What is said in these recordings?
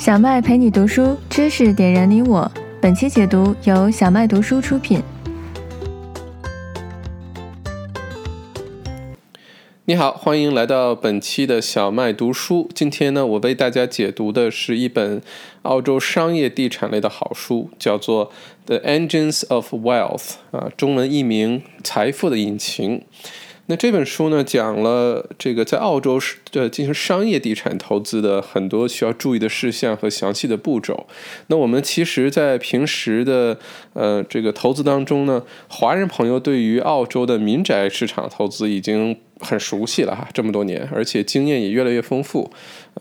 小麦陪你读书，知识点燃你我。本期解读由小麦读书出品。你好，欢迎来到本期的小麦读书。今天呢，我为大家解读的是一本澳洲商业地产类的好书，叫做《The Engines of Wealth》啊，中文译名《财富的引擎》。那这本书呢，讲了这个在澳洲是呃进行商业地产投资的很多需要注意的事项和详细的步骤。那我们其实，在平时的呃这个投资当中呢，华人朋友对于澳洲的民宅市场投资已经很熟悉了哈，这么多年，而且经验也越来越丰富。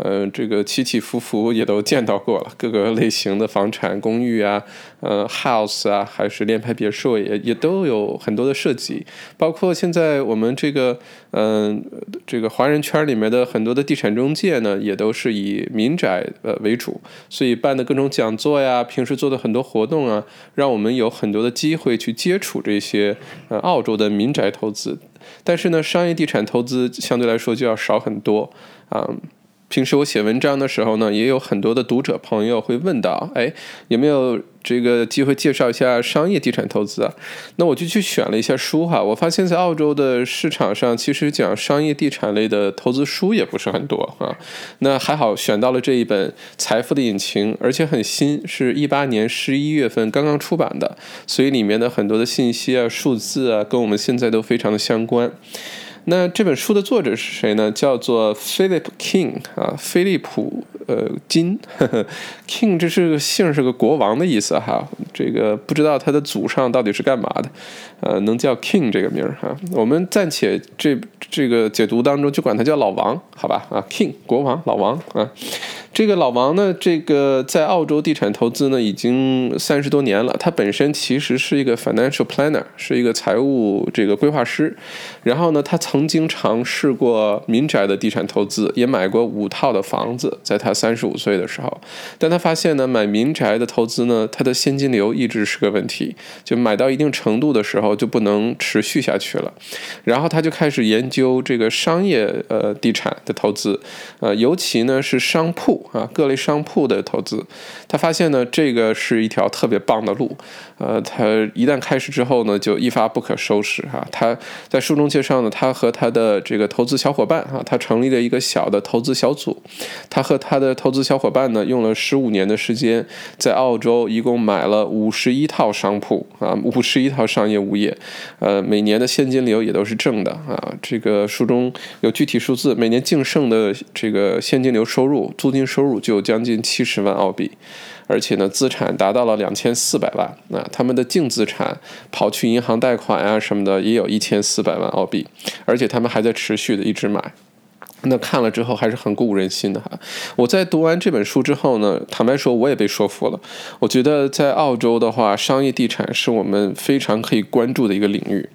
呃，这个起起伏伏也都见到过了，各个类型的房产、公寓啊，呃，house 啊，还是联排别墅，也也都有很多的设计。包括现在我们这个，嗯，这个华人圈里面的很多的地产中介呢，也都是以民宅呃为主，所以办的各种讲座呀，平时做的很多活动啊，让我们有很多的机会去接触这些呃澳洲的民宅投资。但是呢，商业地产投资相对来说就要少很多啊。平时我写文章的时候呢，也有很多的读者朋友会问到，哎，有没有这个机会介绍一下商业地产投资啊？那我就去选了一下书哈，我发现在澳洲的市场上，其实讲商业地产类的投资书也不是很多啊。那还好选到了这一本《财富的引擎》，而且很新，是一八年十一月份刚刚出版的，所以里面的很多的信息啊、数字啊，跟我们现在都非常的相关。那这本书的作者是谁呢？叫做 Philip King 啊，菲利普呃金，King 这是个姓，是个国王的意思哈。这个不知道他的祖上到底是干嘛的，呃，能叫 King 这个名儿哈。我们暂且这这个解读当中就管他叫老王，好吧？啊，King 国王老王啊。这个老王呢，这个在澳洲地产投资呢已经三十多年了。他本身其实是一个 financial planner，是一个财务这个规划师。然后呢，他曾经尝试过民宅的地产投资，也买过五套的房子，在他三十五岁的时候。但他发现呢，买民宅的投资呢，他的现金流一直是个问题，就买到一定程度的时候我就不能持续下去了。然后他就开始研究这个商业呃地产的投资，呃，尤其呢是商铺。啊，各类商铺的投资，他发现呢，这个是一条特别棒的路。呃，他一旦开始之后呢，就一发不可收拾哈。他在书中介绍呢，他和他的这个投资小伙伴哈，他成立了一个小的投资小组。他和他的投资小伙伴呢，用了十五年的时间，在澳洲一共买了五十一套商铺啊，五十一套商业物业。呃，每年的现金流也都是正的啊。这个书中有具体数字，每年净剩的这个现金流收入、租金收入就将近七十万澳币。而且呢，资产达到了两千四百万，那他们的净资产跑去银行贷款啊什么的，也有一千四百万澳币，而且他们还在持续的一直买，那看了之后还是很鼓舞人心的哈。我在读完这本书之后呢，坦白说我也被说服了。我觉得在澳洲的话，商业地产是我们非常可以关注的一个领域。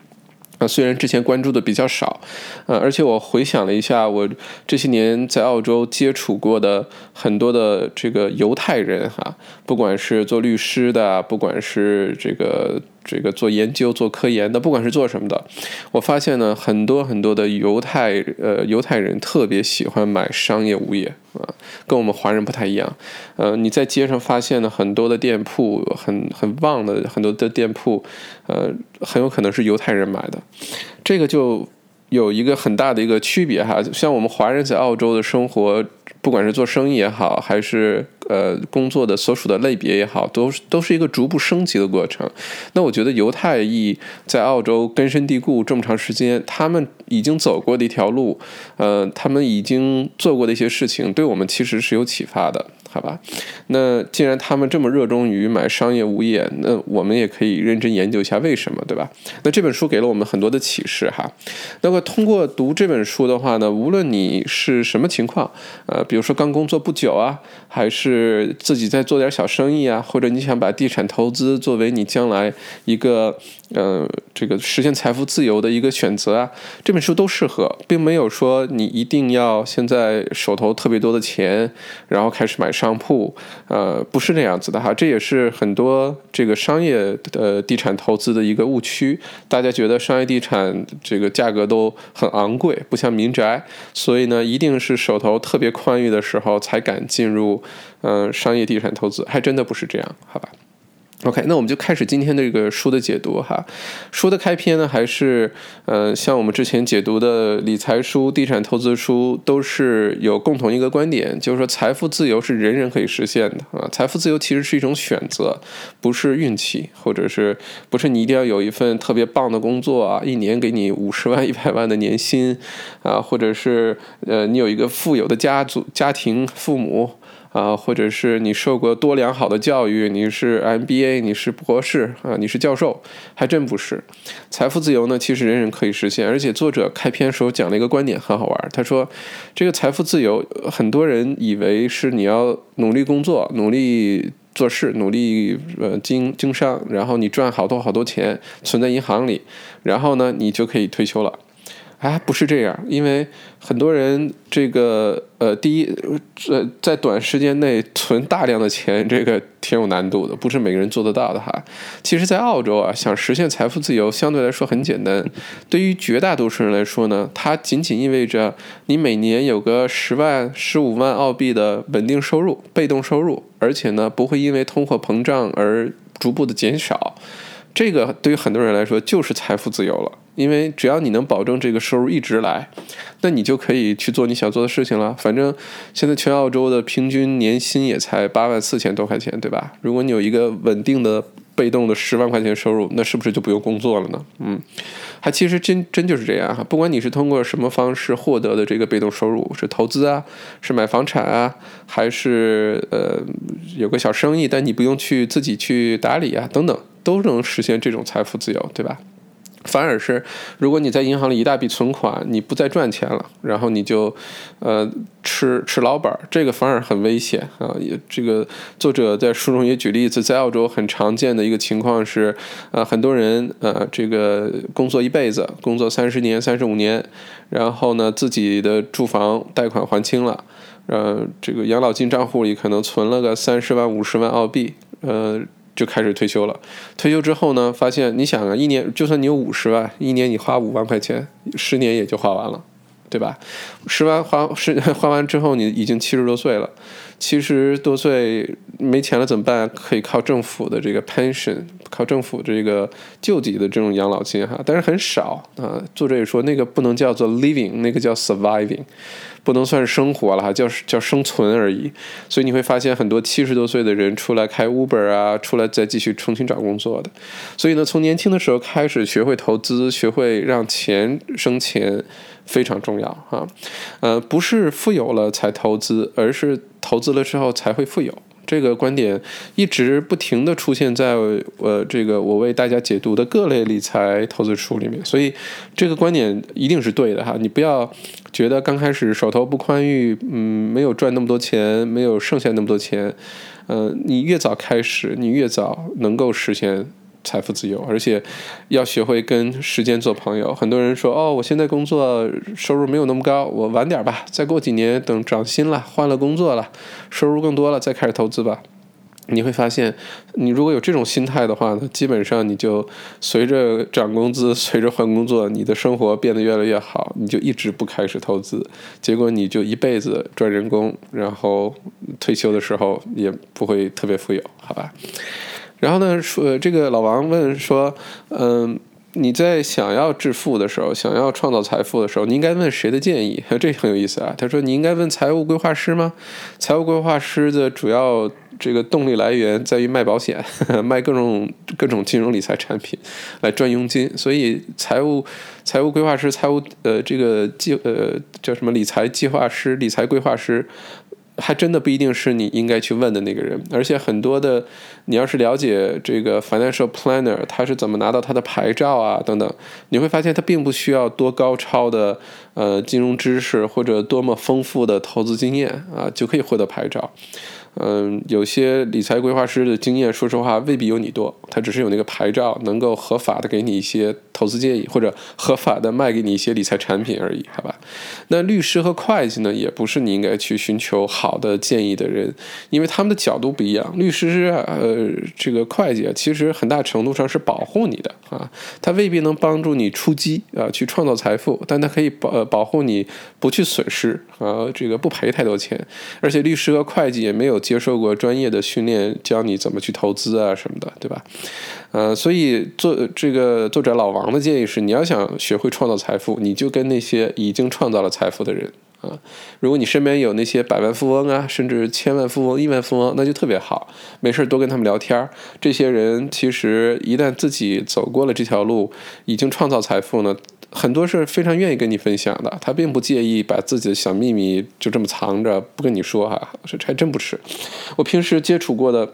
啊，虽然之前关注的比较少，呃，而且我回想了一下，我这些年在澳洲接触过的很多的这个犹太人哈，不管是做律师的，不管是这个。这个做研究、做科研的，不管是做什么的，我发现呢，很多很多的犹太呃犹太人特别喜欢买商业物业啊，跟我们华人不太一样。呃，你在街上发现了很多的店铺，很很旺的很多的店铺，呃，很有可能是犹太人买的。这个就有一个很大的一个区别哈，像我们华人在澳洲的生活。不管是做生意也好，还是呃工作的所属的类别也好，都都是一个逐步升级的过程。那我觉得犹太裔在澳洲根深蒂固这么长时间，他们已经走过的一条路，呃，他们已经做过的一些事情，对我们其实是有启发的。好吧，那既然他们这么热衷于买商业物业，那我们也可以认真研究一下为什么，对吧？那这本书给了我们很多的启示哈。那么通过读这本书的话呢，无论你是什么情况，呃，比如说刚工作不久啊，还是自己在做点小生意啊，或者你想把地产投资作为你将来一个呃这个实现财富自由的一个选择啊，这本书都适合，并没有说你一定要现在手头特别多的钱，然后开始买商。铺，呃，不是这样子的哈，这也是很多这个商业的地产投资的一个误区。大家觉得商业地产这个价格都很昂贵，不像民宅，所以呢，一定是手头特别宽裕的时候才敢进入嗯商业地产投资，还真的不是这样，好吧？OK，那我们就开始今天的这个书的解读哈。书的开篇呢，还是呃，像我们之前解读的理财书、地产投资书，都是有共同一个观点，就是说财富自由是人人可以实现的啊。财富自由其实是一种选择，不是运气，或者是不是你一定要有一份特别棒的工作啊，一年给你五十万、一百万的年薪啊，或者是呃，你有一个富有的家族、家庭、父母。啊，或者是你受过多良好的教育，你是 MBA，你是博士啊，你是教授，还真不是。财富自由呢，其实人人可以实现。而且作者开篇时候讲了一个观点，很好玩。他说，这个财富自由，很多人以为是你要努力工作、努力做事、努力呃经经商，然后你赚好多好多钱存在银行里，然后呢，你就可以退休了。哎，不是这样，因为很多人这个呃，第一，呃，在短时间内存大量的钱，这个挺有难度的，不是每个人做得到的哈。其实，在澳洲啊，想实现财富自由相对来说很简单。对于绝大多数人来说呢，它仅仅意味着你每年有个十万、十五万澳币的稳定收入、被动收入，而且呢，不会因为通货膨胀而逐步的减少。这个对于很多人来说就是财富自由了。因为只要你能保证这个收入一直来，那你就可以去做你想做的事情了。反正现在全澳洲的平均年薪也才八万四千多块钱，对吧？如果你有一个稳定的被动的十万块钱收入，那是不是就不用工作了呢？嗯，还其实真真就是这样哈。不管你是通过什么方式获得的这个被动收入，是投资啊，是买房产啊，还是呃有个小生意，但你不用去自己去打理啊，等等，都能实现这种财富自由，对吧？反而是，如果你在银行里一大笔存款，你不再赚钱了，然后你就，呃，吃吃老本儿，这个反而很危险啊！也这个作者在书中也举例子，在澳洲很常见的一个情况是，呃，很多人呃，这个工作一辈子，工作三十年、三十五年，然后呢，自己的住房贷款还清了，呃，这个养老金账户里可能存了个三十万、五十万澳币，呃。就开始退休了。退休之后呢，发现你想啊，一年就算你有五十万，一年你花五万块钱，十年也就花完了，对吧？十万花十 花完之后，你已经七十多岁了。七十多岁没钱了怎么办？可以靠政府的这个 pension，靠政府这个救济的这种养老金哈，但是很少啊。作者也说，那个不能叫做 living，那个叫 surviving。不能算是生活了哈，叫叫生存而已。所以你会发现很多七十多岁的人出来开 Uber 啊，出来再继续重新找工作的。所以呢，从年轻的时候开始学会投资，学会让钱生钱非常重要哈。呃，不是富有了才投资，而是投资了之后才会富有。这个观点一直不停的出现在呃这个我为大家解读的各类理财投资书里面，所以这个观点一定是对的哈。你不要觉得刚开始手头不宽裕，嗯，没有赚那么多钱，没有剩下那么多钱，嗯，你越早开始，你越早能够实现。财富自由，而且要学会跟时间做朋友。很多人说：“哦，我现在工作收入没有那么高，我晚点吧，再过几年等涨薪了，换了工作了，收入更多了，再开始投资吧。”你会发现，你如果有这种心态的话呢，基本上你就随着涨工资，随着换工作，你的生活变得越来越好，你就一直不开始投资，结果你就一辈子赚人工，然后退休的时候也不会特别富有，好吧？然后呢，说这个老王问说，嗯，你在想要致富的时候，想要创造财富的时候，你应该问谁的建议？这很有意思啊。他说，你应该问财务规划师吗？财务规划师的主要这个动力来源在于卖保险，卖各种各种金融理财产品来赚佣金。所以，财务财务规划师、财务呃这个计呃叫什么理财计划师、理财规划师。还真的不一定是你应该去问的那个人，而且很多的，你要是了解这个 financial planner，他是怎么拿到他的牌照啊等等，你会发现他并不需要多高超的呃金融知识或者多么丰富的投资经验啊就可以获得牌照。嗯，有些理财规划师的经验，说实话未必有你多，他只是有那个牌照，能够合法的给你一些投资建议，或者合法的卖给你一些理财产品而已，好吧？那律师和会计呢，也不是你应该去寻求好的建议的人，因为他们的角度不一样。律师啊，呃，这个会计啊，其实很大程度上是保护你的啊，他未必能帮助你出击啊，去创造财富，但他可以保呃，保护你不去损失啊，这个不赔太多钱。而且律师和会计也没有接受过专业的训练，教你怎么去投资啊什么的，对吧？呃，所以作这个作者老王的建议是，你要想学会创造财富，你就跟那些已经创造了财富的人。啊，如果你身边有那些百万富翁啊，甚至千万富翁、亿万富翁，那就特别好。没事多跟他们聊天这些人其实一旦自己走过了这条路，已经创造财富呢，很多是非常愿意跟你分享的。他并不介意把自己的小秘密就这么藏着不跟你说哈，这还真不是。我平时接触过的。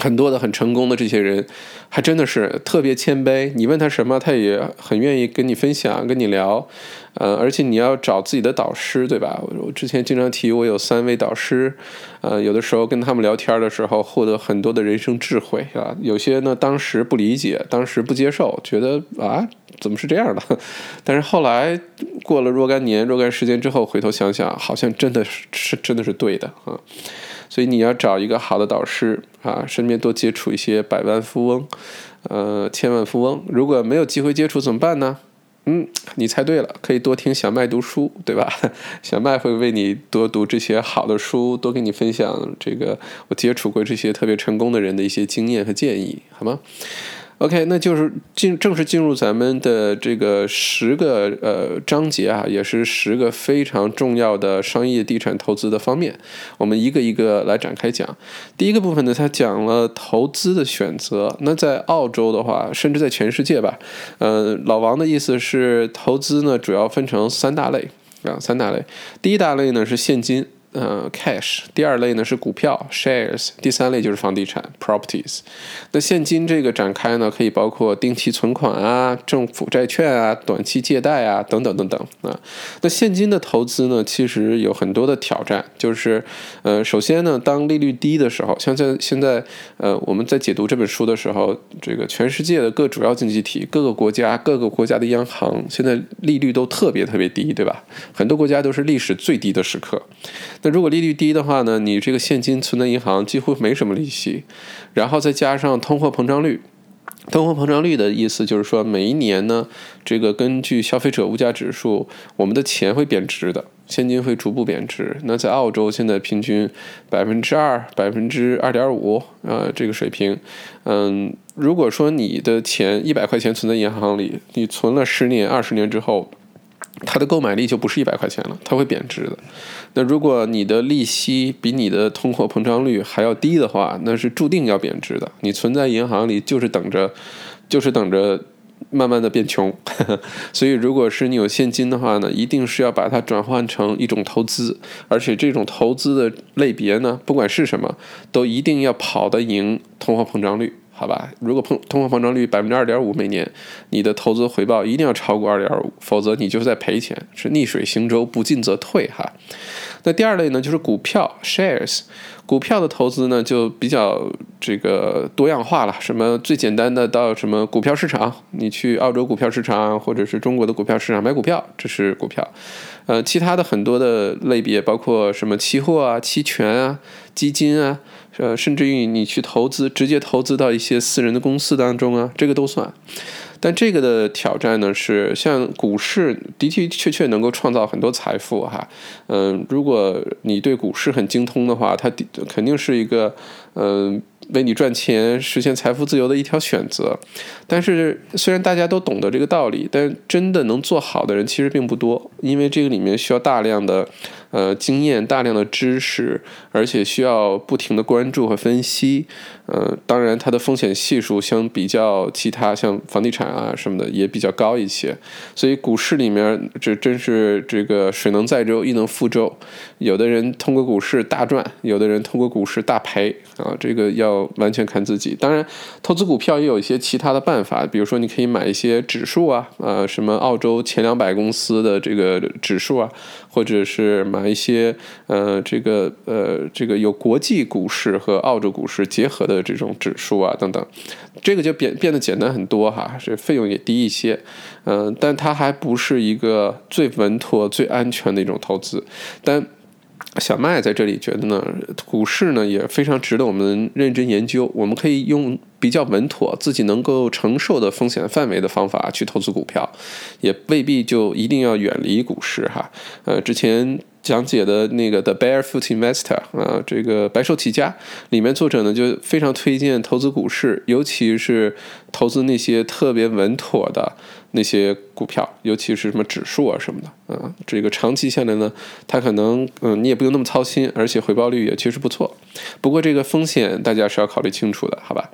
很多的很成功的这些人，还真的是特别谦卑。你问他什么，他也很愿意跟你分享、跟你聊。呃，而且你要找自己的导师，对吧？我之前经常提，我有三位导师。呃，有的时候跟他们聊天的时候，获得很多的人生智慧啊。有些呢，当时不理解，当时不接受，觉得啊，怎么是这样的？但是后来过了若干年、若干时间之后，回头想想，好像真的是是真的是对的啊。所以你要找一个好的导师啊，身边多接触一些百万富翁，呃，千万富翁。如果没有机会接触怎么办呢？嗯，你猜对了，可以多听小麦读书，对吧？小麦会为你多读这些好的书，多给你分享这个我接触过这些特别成功的人的一些经验和建议，好吗？OK，那就是进正式进入咱们的这个十个呃章节啊，也是十个非常重要的商业地产投资的方面，我们一个一个来展开讲。第一个部分呢，它讲了投资的选择。那在澳洲的话，甚至在全世界吧，呃，老王的意思是，投资呢主要分成三大类啊，三大类。第一大类呢是现金。呃，cash。第二类呢是股票，shares。第三类就是房地产，properties。那现金这个展开呢，可以包括定期存款啊、政府债券啊、短期借贷啊等等等等啊。那现金的投资呢，其实有很多的挑战，就是呃，首先呢，当利率低的时候，像在现在呃，我们在解读这本书的时候，这个全世界的各主要经济体、各个国家、各个国家的央行，现在利率都特别特别低，对吧？很多国家都是历史最低的时刻。那如果利率低的话呢？你这个现金存在银行几乎没什么利息，然后再加上通货膨胀率，通货膨胀率的意思就是说每一年呢，这个根据消费者物价指数，我们的钱会贬值的，现金会逐步贬值。那在澳洲现在平均百分之二、百分之二点五啊这个水平，嗯，如果说你的钱一百块钱存在银行里，你存了十年、二十年之后。它的购买力就不是一百块钱了，它会贬值的。那如果你的利息比你的通货膨胀率还要低的话，那是注定要贬值的。你存在银行里就是等着，就是等着慢慢的变穷。所以，如果是你有现金的话呢，一定是要把它转换成一种投资，而且这种投资的类别呢，不管是什么，都一定要跑得赢通货膨胀率。好吧，如果碰通货膨胀率百分之二点五每年，你的投资回报一定要超过二点五，否则你就是在赔钱，是逆水行舟，不进则退哈。那第二类呢，就是股票 shares，股票的投资呢就比较这个多样化了，什么最简单的到什么股票市场，你去澳洲股票市场或者是中国的股票市场买股票，这是股票。呃，其他的很多的类别，包括什么期货啊、期权啊、基金啊。呃，甚至于你去投资，直接投资到一些私人的公司当中啊，这个都算。但这个的挑战呢，是像股市的的确确能够创造很多财富哈。嗯，如果你对股市很精通的话，它的肯定是一个嗯。为你赚钱、实现财富自由的一条选择，但是虽然大家都懂得这个道理，但真的能做好的人其实并不多，因为这个里面需要大量的呃经验、大量的知识，而且需要不停的关注和分析。呃，当然它的风险系数相比较其他像房地产啊什么的也比较高一些，所以股市里面这真是这个水能载舟，亦能覆舟。有的人通过股市大赚，有的人通过股市大赔啊，这个要。完全看自己，当然，投资股票也有一些其他的办法，比如说你可以买一些指数啊，呃，什么澳洲前两百公司的这个指数啊，或者是买一些呃这个呃这个有国际股市和澳洲股市结合的这种指数啊等等，这个就变变得简单很多哈，这费用也低一些，嗯，但它还不是一个最稳妥、最安全的一种投资，但。小麦在这里觉得呢，股市呢也非常值得我们认真研究。我们可以用比较稳妥、自己能够承受的风险范围的方法去投资股票，也未必就一定要远离股市哈。呃，之前。讲解的那个《The Barefoot Investor》啊，这个白手起家里面作者呢就非常推荐投资股市，尤其是投资那些特别稳妥的那些股票，尤其是什么指数啊什么的啊，这个长期下来呢，它可能嗯你也不用那么操心，而且回报率也确实不错。不过这个风险大家是要考虑清楚的，好吧？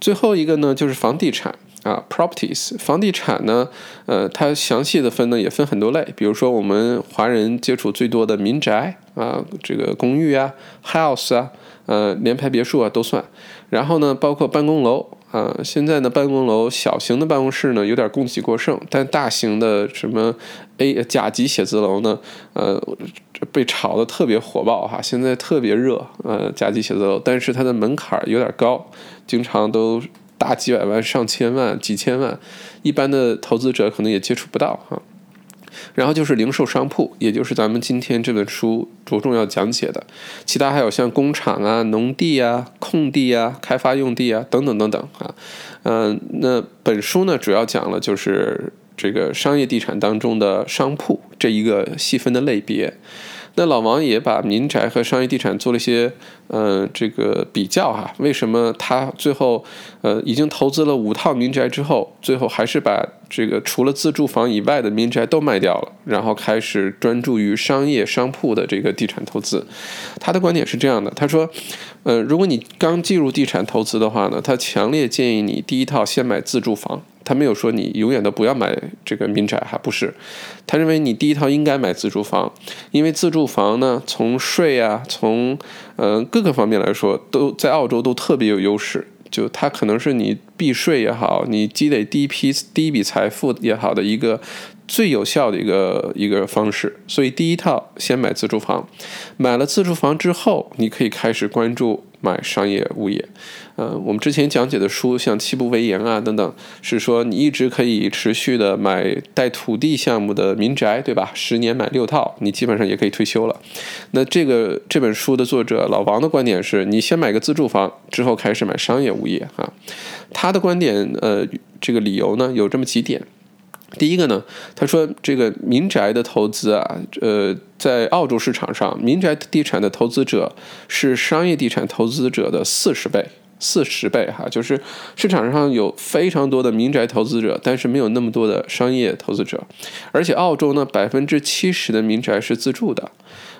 最后一个呢就是房地产。啊，properties，房地产呢，呃，它详细的分呢也分很多类，比如说我们华人接触最多的民宅啊，这个公寓啊，house 啊，呃，联排别墅啊都算。然后呢，包括办公楼啊，现在呢，办公楼小型的办公室呢有点供给过剩，但大型的什么 A 甲级写字楼呢，呃，被炒得特别火爆哈，现在特别热，呃，甲级写字楼，但是它的门槛有点高，经常都。大几百万、上千万、几千万，一般的投资者可能也接触不到哈。然后就是零售商铺，也就是咱们今天这本书着重要讲解的。其他还有像工厂啊、农地啊、空地啊、开发用地啊等等等等啊。嗯，那本书呢主要讲了就是这个商业地产当中的商铺这一个细分的类别。那老王也把民宅和商业地产做了一些，呃，这个比较哈。为什么他最后，呃，已经投资了五套民宅之后，最后还是把这个除了自住房以外的民宅都卖掉了，然后开始专注于商业商铺的这个地产投资？他的观点是这样的，他说，呃，如果你刚进入地产投资的话呢，他强烈建议你第一套先买自住房。他没有说你永远都不要买这个民宅哈，不是，他认为你第一套应该买自住房，因为自住房呢，从税啊，从嗯各个方面来说，都在澳洲都特别有优势，就它可能是你避税也好，你积累第一批第一笔财富也好的一个最有效的一个一个方式，所以第一套先买自住房，买了自住房之后，你可以开始关注。买商业物业，呃，我们之前讲解的书，像七步为营啊等等，是说你一直可以持续的买带土地项目的民宅，对吧？十年买六套，你基本上也可以退休了。那这个这本书的作者老王的观点是，你先买个自住房，之后开始买商业物业啊。他的观点，呃，这个理由呢有这么几点。第一个呢，他说这个民宅的投资啊，呃，在澳洲市场上，民宅地产的投资者是商业地产投资者的四十倍，四十倍哈，就是市场上有非常多的民宅投资者，但是没有那么多的商业投资者，而且澳洲呢，百分之七十的民宅是自住的。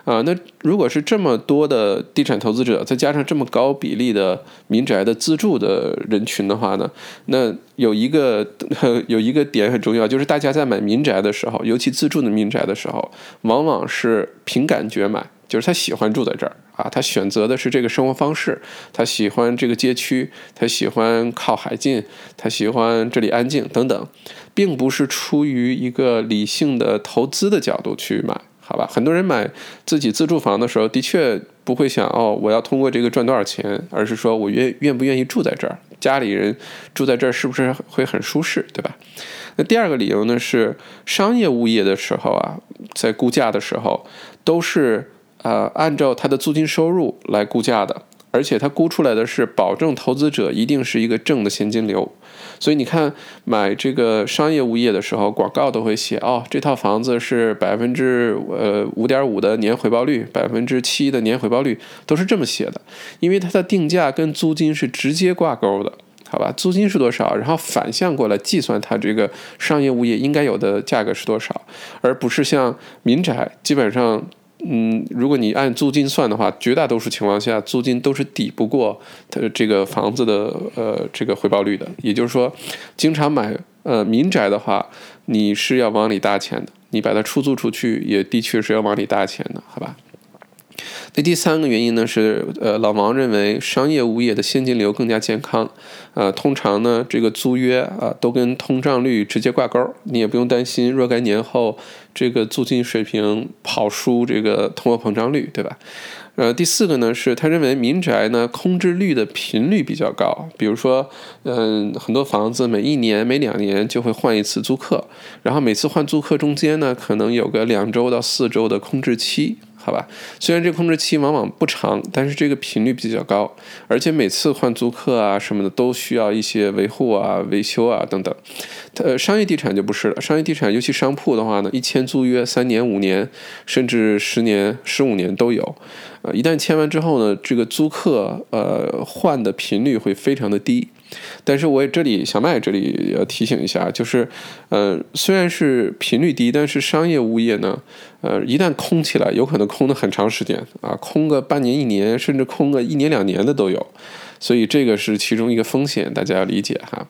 啊，那如果是这么多的地产投资者，再加上这么高比例的民宅的自住的人群的话呢，那有一个 有一个点很重要，就是大家在买民宅的时候，尤其自住的民宅的时候，往往是凭感觉买，就是他喜欢住在这儿啊，他选择的是这个生活方式，他喜欢这个街区，他喜欢靠海近，他喜欢这里安静等等，并不是出于一个理性的投资的角度去买。好吧，很多人买自己自住房的时候，的确不会想哦，我要通过这个赚多少钱，而是说我愿愿不愿意住在这儿，家里人住在这儿是不是会很舒适，对吧？那第二个理由呢是商业物业的时候啊，在估价的时候都是呃按照它的租金收入来估价的。而且它估出来的是保证投资者一定是一个正的现金流，所以你看买这个商业物业的时候，广告都会写哦，这套房子是百分之呃五点五的年回报率，百分之七的年回报率都是这么写的，因为它的定价跟租金是直接挂钩的，好吧？租金是多少，然后反向过来计算它这个商业物业应该有的价格是多少，而不是像民宅基本上。嗯，如果你按租金算的话，绝大多数情况下，租金都是抵不过它这个房子的呃这个回报率的。也就是说，经常买呃民宅的话，你是要往里搭钱的；你把它出租出去，也的确是要往里搭钱的，好吧？那第三个原因呢是，呃，老王认为商业物业的现金流更加健康，呃，通常呢这个租约啊都跟通胀率直接挂钩，你也不用担心若干年后这个租金水平跑输这个通货膨胀率，对吧？呃，第四个呢是他认为民宅呢空置率的频率比较高，比如说，嗯，很多房子每一年、每两年就会换一次租客，然后每次换租客中间呢可能有个两周到四周的空置期。好吧？虽然这个控制期往往不长，但是这个频率比较高，而且每次换租客啊什么的都需要一些维护啊、维修啊等等。呃，商业地产就不是了，商业地产尤其商铺的话呢，一签租约三年、五年，甚至十年、十五年都有。呃，一旦签完之后呢，这个租客呃换的频率会非常的低。但是我这里小麦这里要提醒一下，就是，呃，虽然是频率低，但是商业物业呢，呃，一旦空起来，有可能空的很长时间啊，空个半年、一年，甚至空个一年两年的都有，所以这个是其中一个风险，大家要理解哈，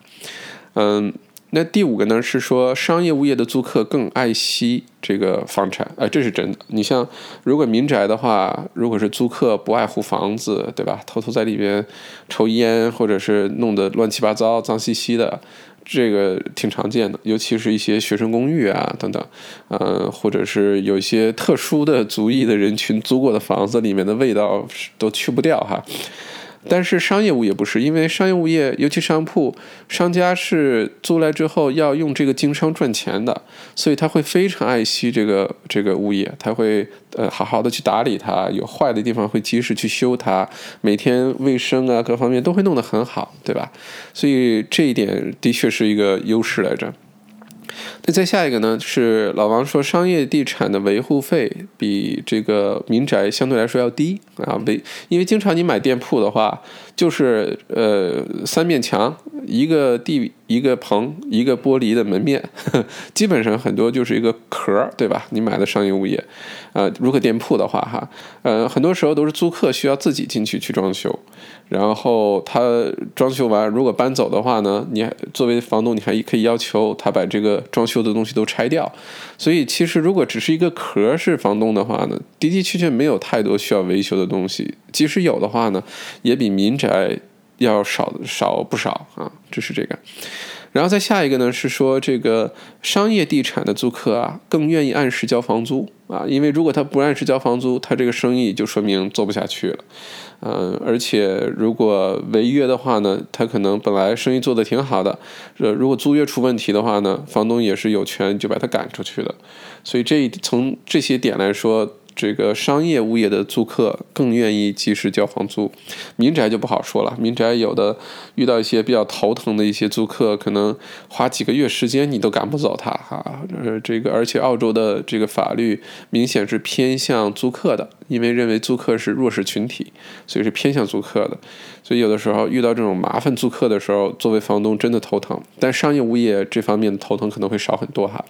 嗯。那第五个呢是说，商业物业的租客更爱惜这个房产，哎，这是真的。你像如果民宅的话，如果是租客不爱护房子，对吧？偷偷在里边抽烟，或者是弄得乱七八糟、脏兮兮的，这个挺常见的。尤其是一些学生公寓啊等等，呃，或者是有一些特殊的族裔的人群租过的房子，里面的味道都去不掉哈。但是商业物业不是，因为商业物业，尤其商铺，商家是租来之后要用这个经商赚钱的，所以他会非常爱惜这个这个物业，他会呃好好的去打理它，有坏的地方会及时去修它，每天卫生啊各方面都会弄得很好，对吧？所以这一点的确是一个优势来着。那再下一个呢？是老王说，商业地产的维护费比这个民宅相对来说要低啊。维，因为经常你买店铺的话，就是呃三面墙，一个地，一个棚，一个玻璃的门面，基本上很多就是一个壳，对吧？你买的商业物业，呃，如果店铺的话哈，呃，很多时候都是租客需要自己进去去装修。然后他装修完，如果搬走的话呢，你作为房东，你还可以要求他把这个装修的东西都拆掉。所以其实如果只是一个壳是房东的话呢，的的确确没有太多需要维修的东西。即使有的话呢，也比民宅要少少不少啊。这是这个。然后再下一个呢，是说这个商业地产的租客啊，更愿意按时交房租啊，因为如果他不按时交房租，他这个生意就说明做不下去了。嗯，而且如果违约的话呢，他可能本来生意做得挺好的，呃，如果租约出问题的话呢，房东也是有权就把他赶出去的。所以这一从这些点来说。这个商业物业的租客更愿意及时交房租，民宅就不好说了。民宅有的遇到一些比较头疼的一些租客，可能花几个月时间你都赶不走他哈。呃，这个而且澳洲的这个法律明显是偏向租客的，因为认为租客是弱势群体，所以是偏向租客的。所以有的时候遇到这种麻烦租客的时候，作为房东真的头疼。但商业物业这方面的头疼可能会少很多哈。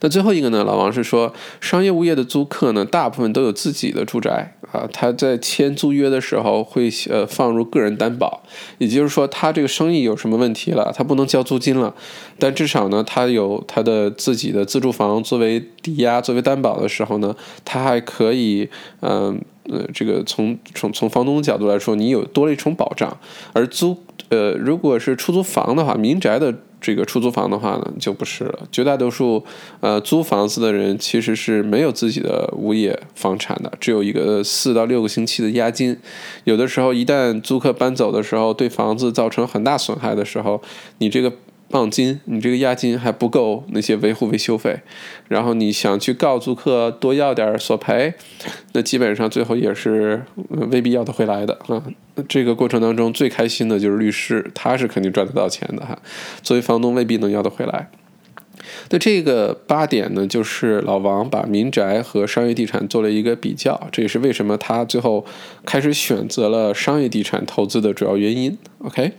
那最后一个呢？老王是说，商业物业的租客呢，大部分都有自己的住宅啊。他在签租约的时候会呃放入个人担保，也就是说，他这个生意有什么问题了，他不能交租金了，但至少呢，他有他的自己的自住房作为抵押、作为担保的时候呢，他还可以嗯呃这个从从从房东的角度来说，你有多了一重保障。而租呃如果是出租房的话，民宅的。这个出租房的话呢，就不是了。绝大多数，呃，租房子的人其实是没有自己的物业房产的，只有一个四到六个星期的押金。有的时候，一旦租客搬走的时候，对房子造成很大损害的时候，你这个。放金，你这个押金还不够那些维护维修费，然后你想去告租客多要点索赔，那基本上最后也是未必要得回来的啊。这个过程当中最开心的就是律师，他是肯定赚得到钱的哈。作为房东未必能要得回来。那这个八点呢，就是老王把民宅和商业地产做了一个比较，这也是为什么他最后开始选择了商业地产投资的主要原因。OK。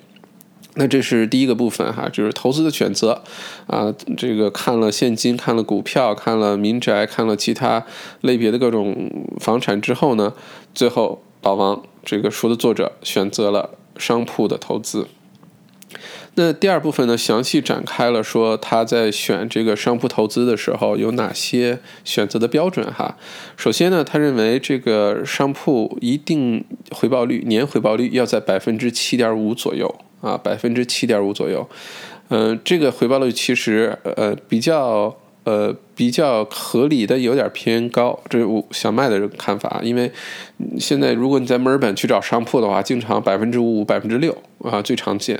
那这是第一个部分哈，就是投资的选择啊。这个看了现金，看了股票，看了民宅，看了其他类别的各种房产之后呢，最后老王这个书的作者选择了商铺的投资。那第二部分呢，详细展开了说他在选这个商铺投资的时候有哪些选择的标准哈。首先呢，他认为这个商铺一定回报率年回报率要在百分之七点五左右。啊，百分之七点五左右，嗯，这个回报率其实呃比较呃，比较合理的有点偏高，这是我小麦的看法。因为现在如果你在墨尔本去找商铺的话，经常百分之五、百分之六啊，最常见。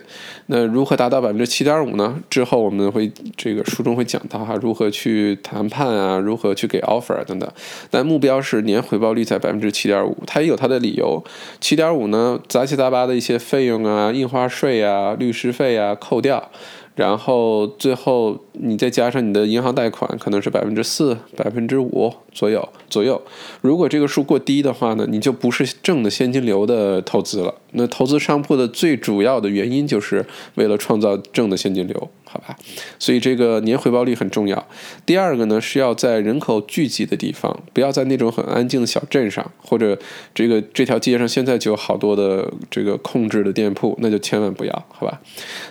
那如何达到百分之七点五呢？之后我们会这个书中会讲到哈，如何去谈判啊，如何去给 offer 等等。但目标是年回报率在百分之七点五，它也有它的理由。七点五呢，杂七杂八的一些费用啊，印花税啊，律师费啊，扣掉。然后最后你再加上你的银行贷款，可能是百分之四、百分之五左右左右。如果这个数过低的话呢，你就不是正的现金流的投资了。那投资商铺的最主要的原因就是为了创造正的现金流。好吧，所以这个年回报率很重要。第二个呢，是要在人口聚集的地方，不要在那种很安静的小镇上，或者这个这条街上现在就有好多的这个空置的店铺，那就千万不要，好吧？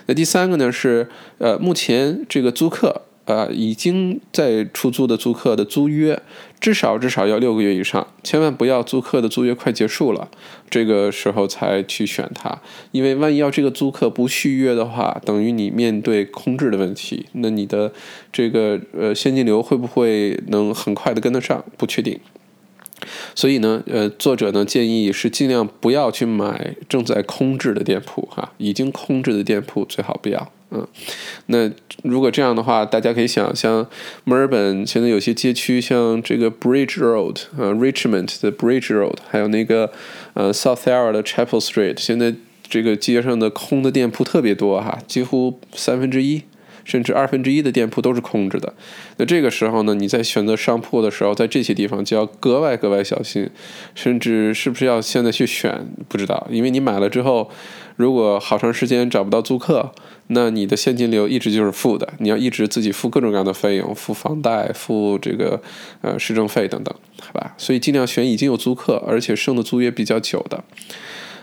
那第三个呢是，呃，目前这个租客。呃，已经在出租的租客的租约至少至少要六个月以上，千万不要租客的租约快结束了，这个时候才去选它，因为万一要这个租客不续约的话，等于你面对空置的问题，那你的这个呃现金流会不会能很快的跟得上？不确定。所以呢，呃，作者呢建议是尽量不要去买正在空置的店铺哈，已经空置的店铺最好不要。嗯，那如果这样的话，大家可以想象，墨尔本现在有些街区，像这个 Bridge Road 啊，Richmond 的 Bridge Road，还有那个呃 South Yarra 的 Chapel Street，现在这个街上的空的店铺特别多哈，几乎三分之一。甚至二分之一的店铺都是空着的，那这个时候呢，你在选择商铺的时候，在这些地方就要格外格外小心，甚至是不是要现在去选不知道，因为你买了之后，如果好长时间找不到租客，那你的现金流一直就是负的，你要一直自己付各种各样的费用，付房贷，付这个呃市政费等等，好吧？所以尽量选已经有租客，而且剩的租约比较久的，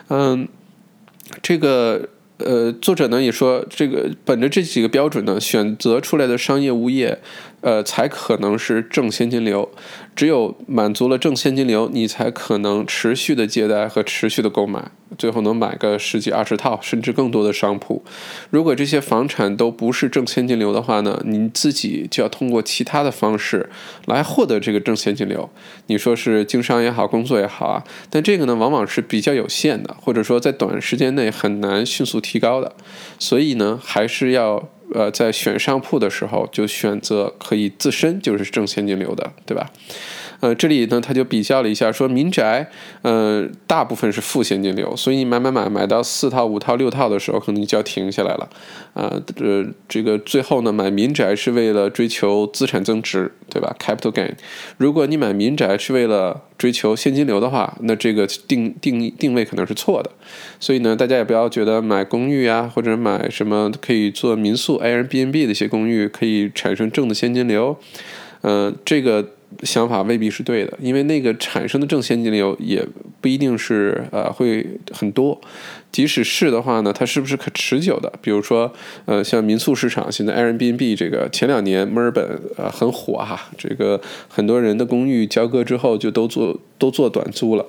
嗯，这个。呃，作者呢也说，这个本着这几个标准呢，选择出来的商业物业，呃，才可能是正现金流。只有满足了正现金流，你才可能持续的借贷和持续的购买，最后能买个十几二十套甚至更多的商铺。如果这些房产都不是正现金流的话呢，你自己就要通过其他的方式来获得这个正现金流。你说是经商也好，工作也好啊，但这个呢往往是比较有限的，或者说在短时间内很难迅速提高的。所以呢，还是要呃在选商铺的时候就选择可以自身就是正现金流的，对吧？呃，这里呢，他就比较了一下，说民宅，呃，大部分是负现金流，所以你买买买买到四套、五套、六套的时候，可能就要停下来了，啊，呃，这个最后呢，买民宅是为了追求资产增值，对吧？Capital gain。如果你买民宅是为了追求现金流的话，那这个定定定位可能是错的。所以呢，大家也不要觉得买公寓啊，或者买什么可以做民宿 Airbnb 的一些公寓可以产生正的现金流，嗯，这个。想法未必是对的，因为那个产生的正现金流也不一定是呃会很多，即使是的话呢，它是不是可持久的？比如说呃像民宿市场，现在 Airbnb 这个前两年墨尔本呃很火哈，这个很多人的公寓交割之后就都做都做短租了，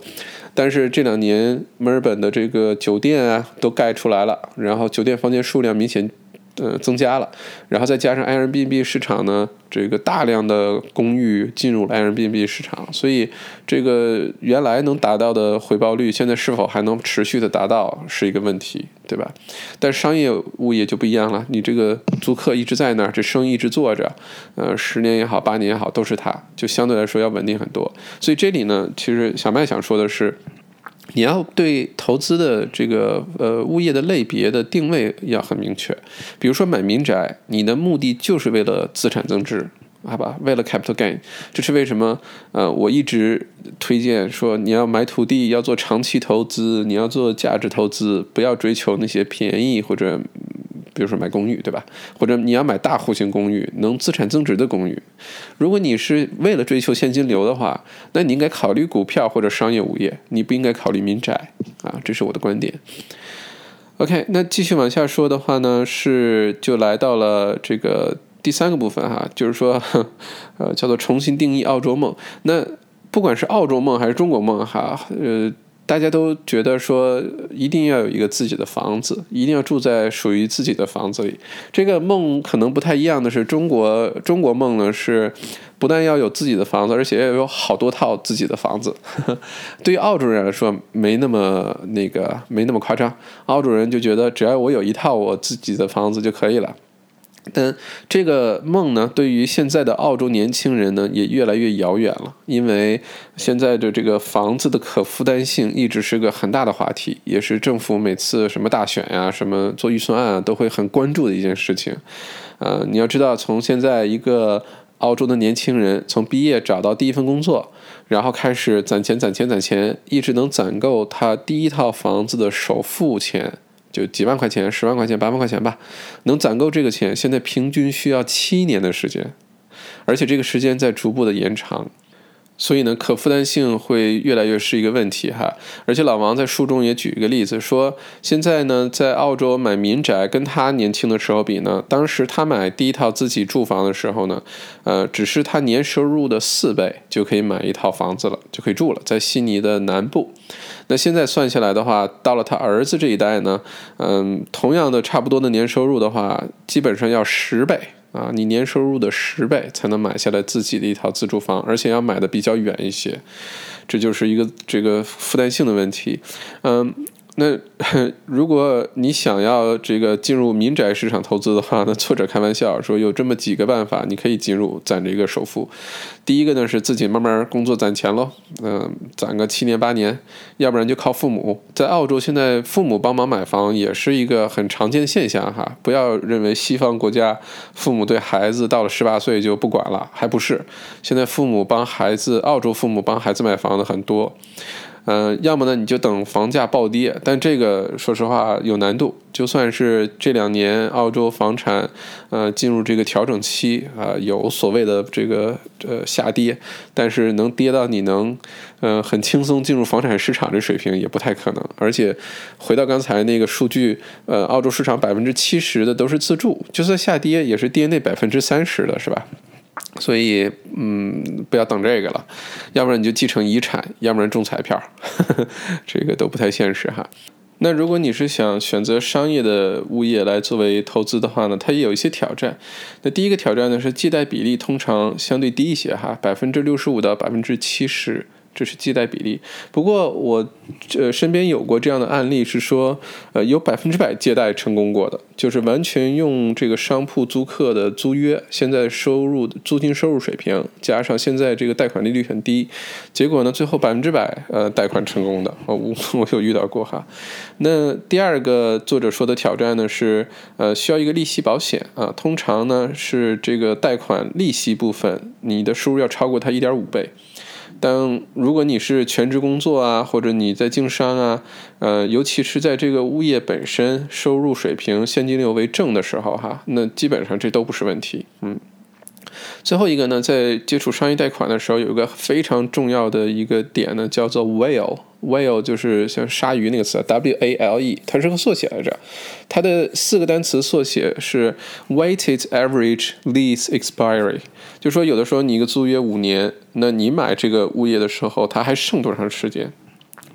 但是这两年墨尔本的这个酒店啊都盖出来了，然后酒店房间数量明显。呃，增加了，然后再加上 Airbnb 市场呢，这个大量的公寓进入了 Airbnb 市场，所以这个原来能达到的回报率，现在是否还能持续的达到是一个问题，对吧？但商业物业就不一样了，你这个租客一直在那儿，这生意一直做着，呃，十年也好，八年也好，都是他，就相对来说要稳定很多。所以这里呢，其实小麦想说的是。你要对投资的这个呃物业的类别的定位要很明确，比如说买民宅，你的目的就是为了资产增值，好吧？为了 capital gain，这是为什么？呃，我一直推荐说你要买土地要做长期投资，你要做价值投资，不要追求那些便宜或者。比如说买公寓，对吧？或者你要买大户型公寓，能资产增值的公寓。如果你是为了追求现金流的话，那你应该考虑股票或者商业物业，你不应该考虑民宅啊。这是我的观点。OK，那继续往下说的话呢，是就来到了这个第三个部分哈，就是说，呃，叫做重新定义澳洲梦。那不管是澳洲梦还是中国梦哈，呃。大家都觉得说一定要有一个自己的房子，一定要住在属于自己的房子里。这个梦可能不太一样的是，中国中国梦呢是不但要有自己的房子，而且要有好多套自己的房子。对于澳洲人来说，没那么那个，没那么夸张。澳洲人就觉得只要我有一套我自己的房子就可以了。但这个梦呢，对于现在的澳洲年轻人呢，也越来越遥远了。因为现在的这个房子的可负担性一直是个很大的话题，也是政府每次什么大选呀、什么做预算案啊都会很关注的一件事情。呃，你要知道，从现在一个澳洲的年轻人从毕业找到第一份工作，然后开始攒钱、攒钱、攒钱，一直能攒够他第一套房子的首付钱。就几万块钱、十万块钱、八万块钱吧，能攒够这个钱，现在平均需要七年的时间，而且这个时间在逐步的延长，所以呢，可负担性会越来越是一个问题哈。而且老王在书中也举一个例子，说现在呢，在澳洲买民宅，跟他年轻的时候比呢，当时他买第一套自己住房的时候呢，呃，只是他年收入的四倍就可以买一套房子了，就可以住了，在悉尼的南部。那现在算下来的话，到了他儿子这一代呢，嗯，同样的差不多的年收入的话，基本上要十倍啊，你年收入的十倍才能买下来自己的一套自住房，而且要买的比较远一些，这就是一个这个负担性的问题，嗯。那 如果你想要这个进入民宅市场投资的话，那作者开玩笑说有这么几个办法，你可以进入攒这个首付。第一个呢是自己慢慢工作攒钱喽，嗯，攒个七年八年，要不然就靠父母。在澳洲现在父母帮忙买房也是一个很常见的现象哈，不要认为西方国家父母对孩子到了十八岁就不管了，还不是。现在父母帮孩子，澳洲父母帮孩子买房的很多。嗯，要么呢你就等房价暴跌，但这个说实话有难度。就算是这两年澳洲房产，呃，进入这个调整期啊，有所谓的这个呃下跌，但是能跌到你能，呃，很轻松进入房产市场的水平也不太可能。而且回到刚才那个数据，呃，澳洲市场百分之七十的都是自住，就算下跌也是跌那百分之三十的，是吧？所以，嗯，不要等这个了，要不然你就继承遗产，要不然中彩票，这个都不太现实哈。那如果你是想选择商业的物业来作为投资的话呢，它也有一些挑战。那第一个挑战呢是借贷比例通常相对低一些哈，百分之六十五到百分之七十。这是借贷比例，不过我呃身边有过这样的案例，是说呃有百分之百借贷成功过的，就是完全用这个商铺租客的租约，现在收入租金收入水平加上现在这个贷款利率很低，结果呢最后百分之百呃贷款成功的，我 我有遇到过哈。那第二个作者说的挑战呢是呃需要一个利息保险啊，通常呢是这个贷款利息部分你的收入要超过它一点五倍。但如果你是全职工作啊，或者你在经商啊，呃，尤其是在这个物业本身收入水平现金流为正的时候，哈，那基本上这都不是问题，嗯。最后一个呢，在接触商业贷款的时候，有一个非常重要的一个点呢，叫做 whale。whale 就是像鲨鱼那个词，W A L E，它是个缩写来着。它的四个单词缩写是 weighted average lease expiry，就说有的时候你一个租约五年，那你买这个物业的时候，它还剩多长时间？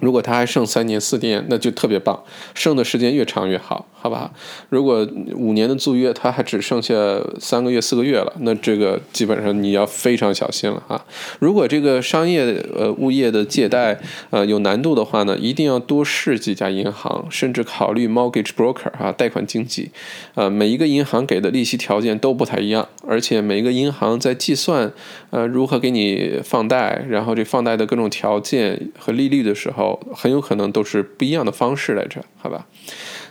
如果他还剩三年四年，那就特别棒，剩的时间越长越好，好吧？如果五年的租约，他还只剩下三个月四个月了，那这个基本上你要非常小心了啊！如果这个商业呃物业的借贷呃有难度的话呢，一定要多试几家银行，甚至考虑 mortgage broker 啊，贷款经纪，呃，每一个银行给的利息条件都不太一样，而且每一个银行在计算呃如何给你放贷，然后这放贷的各种条件和利率的时候。很有可能都是不一样的方式来着，好吧？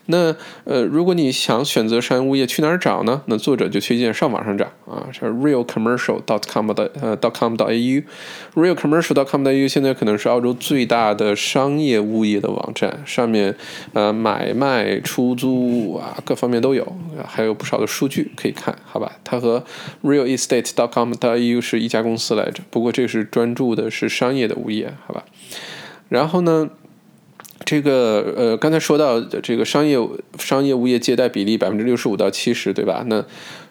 那呃，如果你想选择商业物业，去哪儿找呢？那作者就推荐上网上找啊，是 realcommercial.com 的呃 .com.au，realcommercial.com.au 现在可能是澳洲最大的商业物业的网站，上面呃买卖、出租啊各方面都有，还有不少的数据可以看，好吧？它和 realestate.com.au 是一家公司来着，不过这是专注的是商业的物业，好吧？然后呢，这个呃，刚才说到这个商业商业物业借贷比例百分之六十五到七十，对吧？那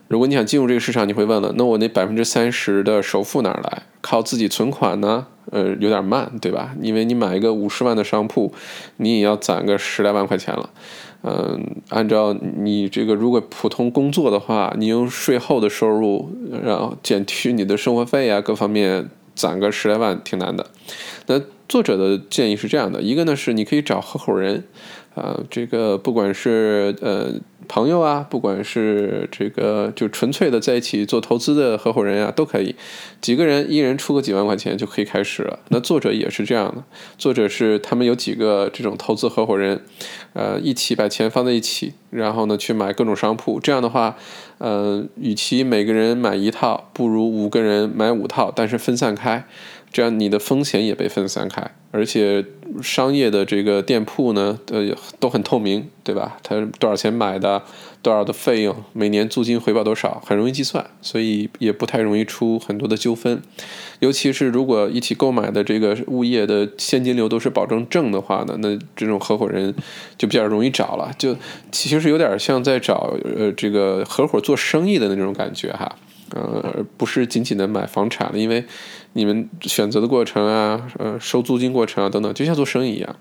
如果你想进入这个市场，你会问了，那我那百分之三十的首付哪儿来？靠自己存款呢？呃，有点慢，对吧？因为你买一个五十万的商铺，你也要攒个十来万块钱了。嗯，按照你这个，如果普通工作的话，你用税后的收入，然后减去你的生活费啊，各方面攒个十来万挺难的。那作者的建议是这样的：一个呢是你可以找合伙人，啊，这个不管是呃。朋友啊，不管是这个就纯粹的在一起做投资的合伙人啊，都可以，几个人一人出个几万块钱就可以开始了。那作者也是这样的，作者是他们有几个这种投资合伙人，呃，一起把钱放在一起，然后呢去买各种商铺。这样的话，呃，与其每个人买一套，不如五个人买五套，但是分散开。这样你的风险也被分散开，而且商业的这个店铺呢，呃，都很透明，对吧？它多少钱买的，多少的费用，每年租金回报多少，很容易计算，所以也不太容易出很多的纠纷。尤其是如果一起购买的这个物业的现金流都是保证正的话呢，那这种合伙人就比较容易找了，就其实有点像在找呃这个合伙做生意的那种感觉哈。呃，而不是仅仅的买房产了，因为你们选择的过程啊，呃，收租金过程啊等等，就像做生意一样。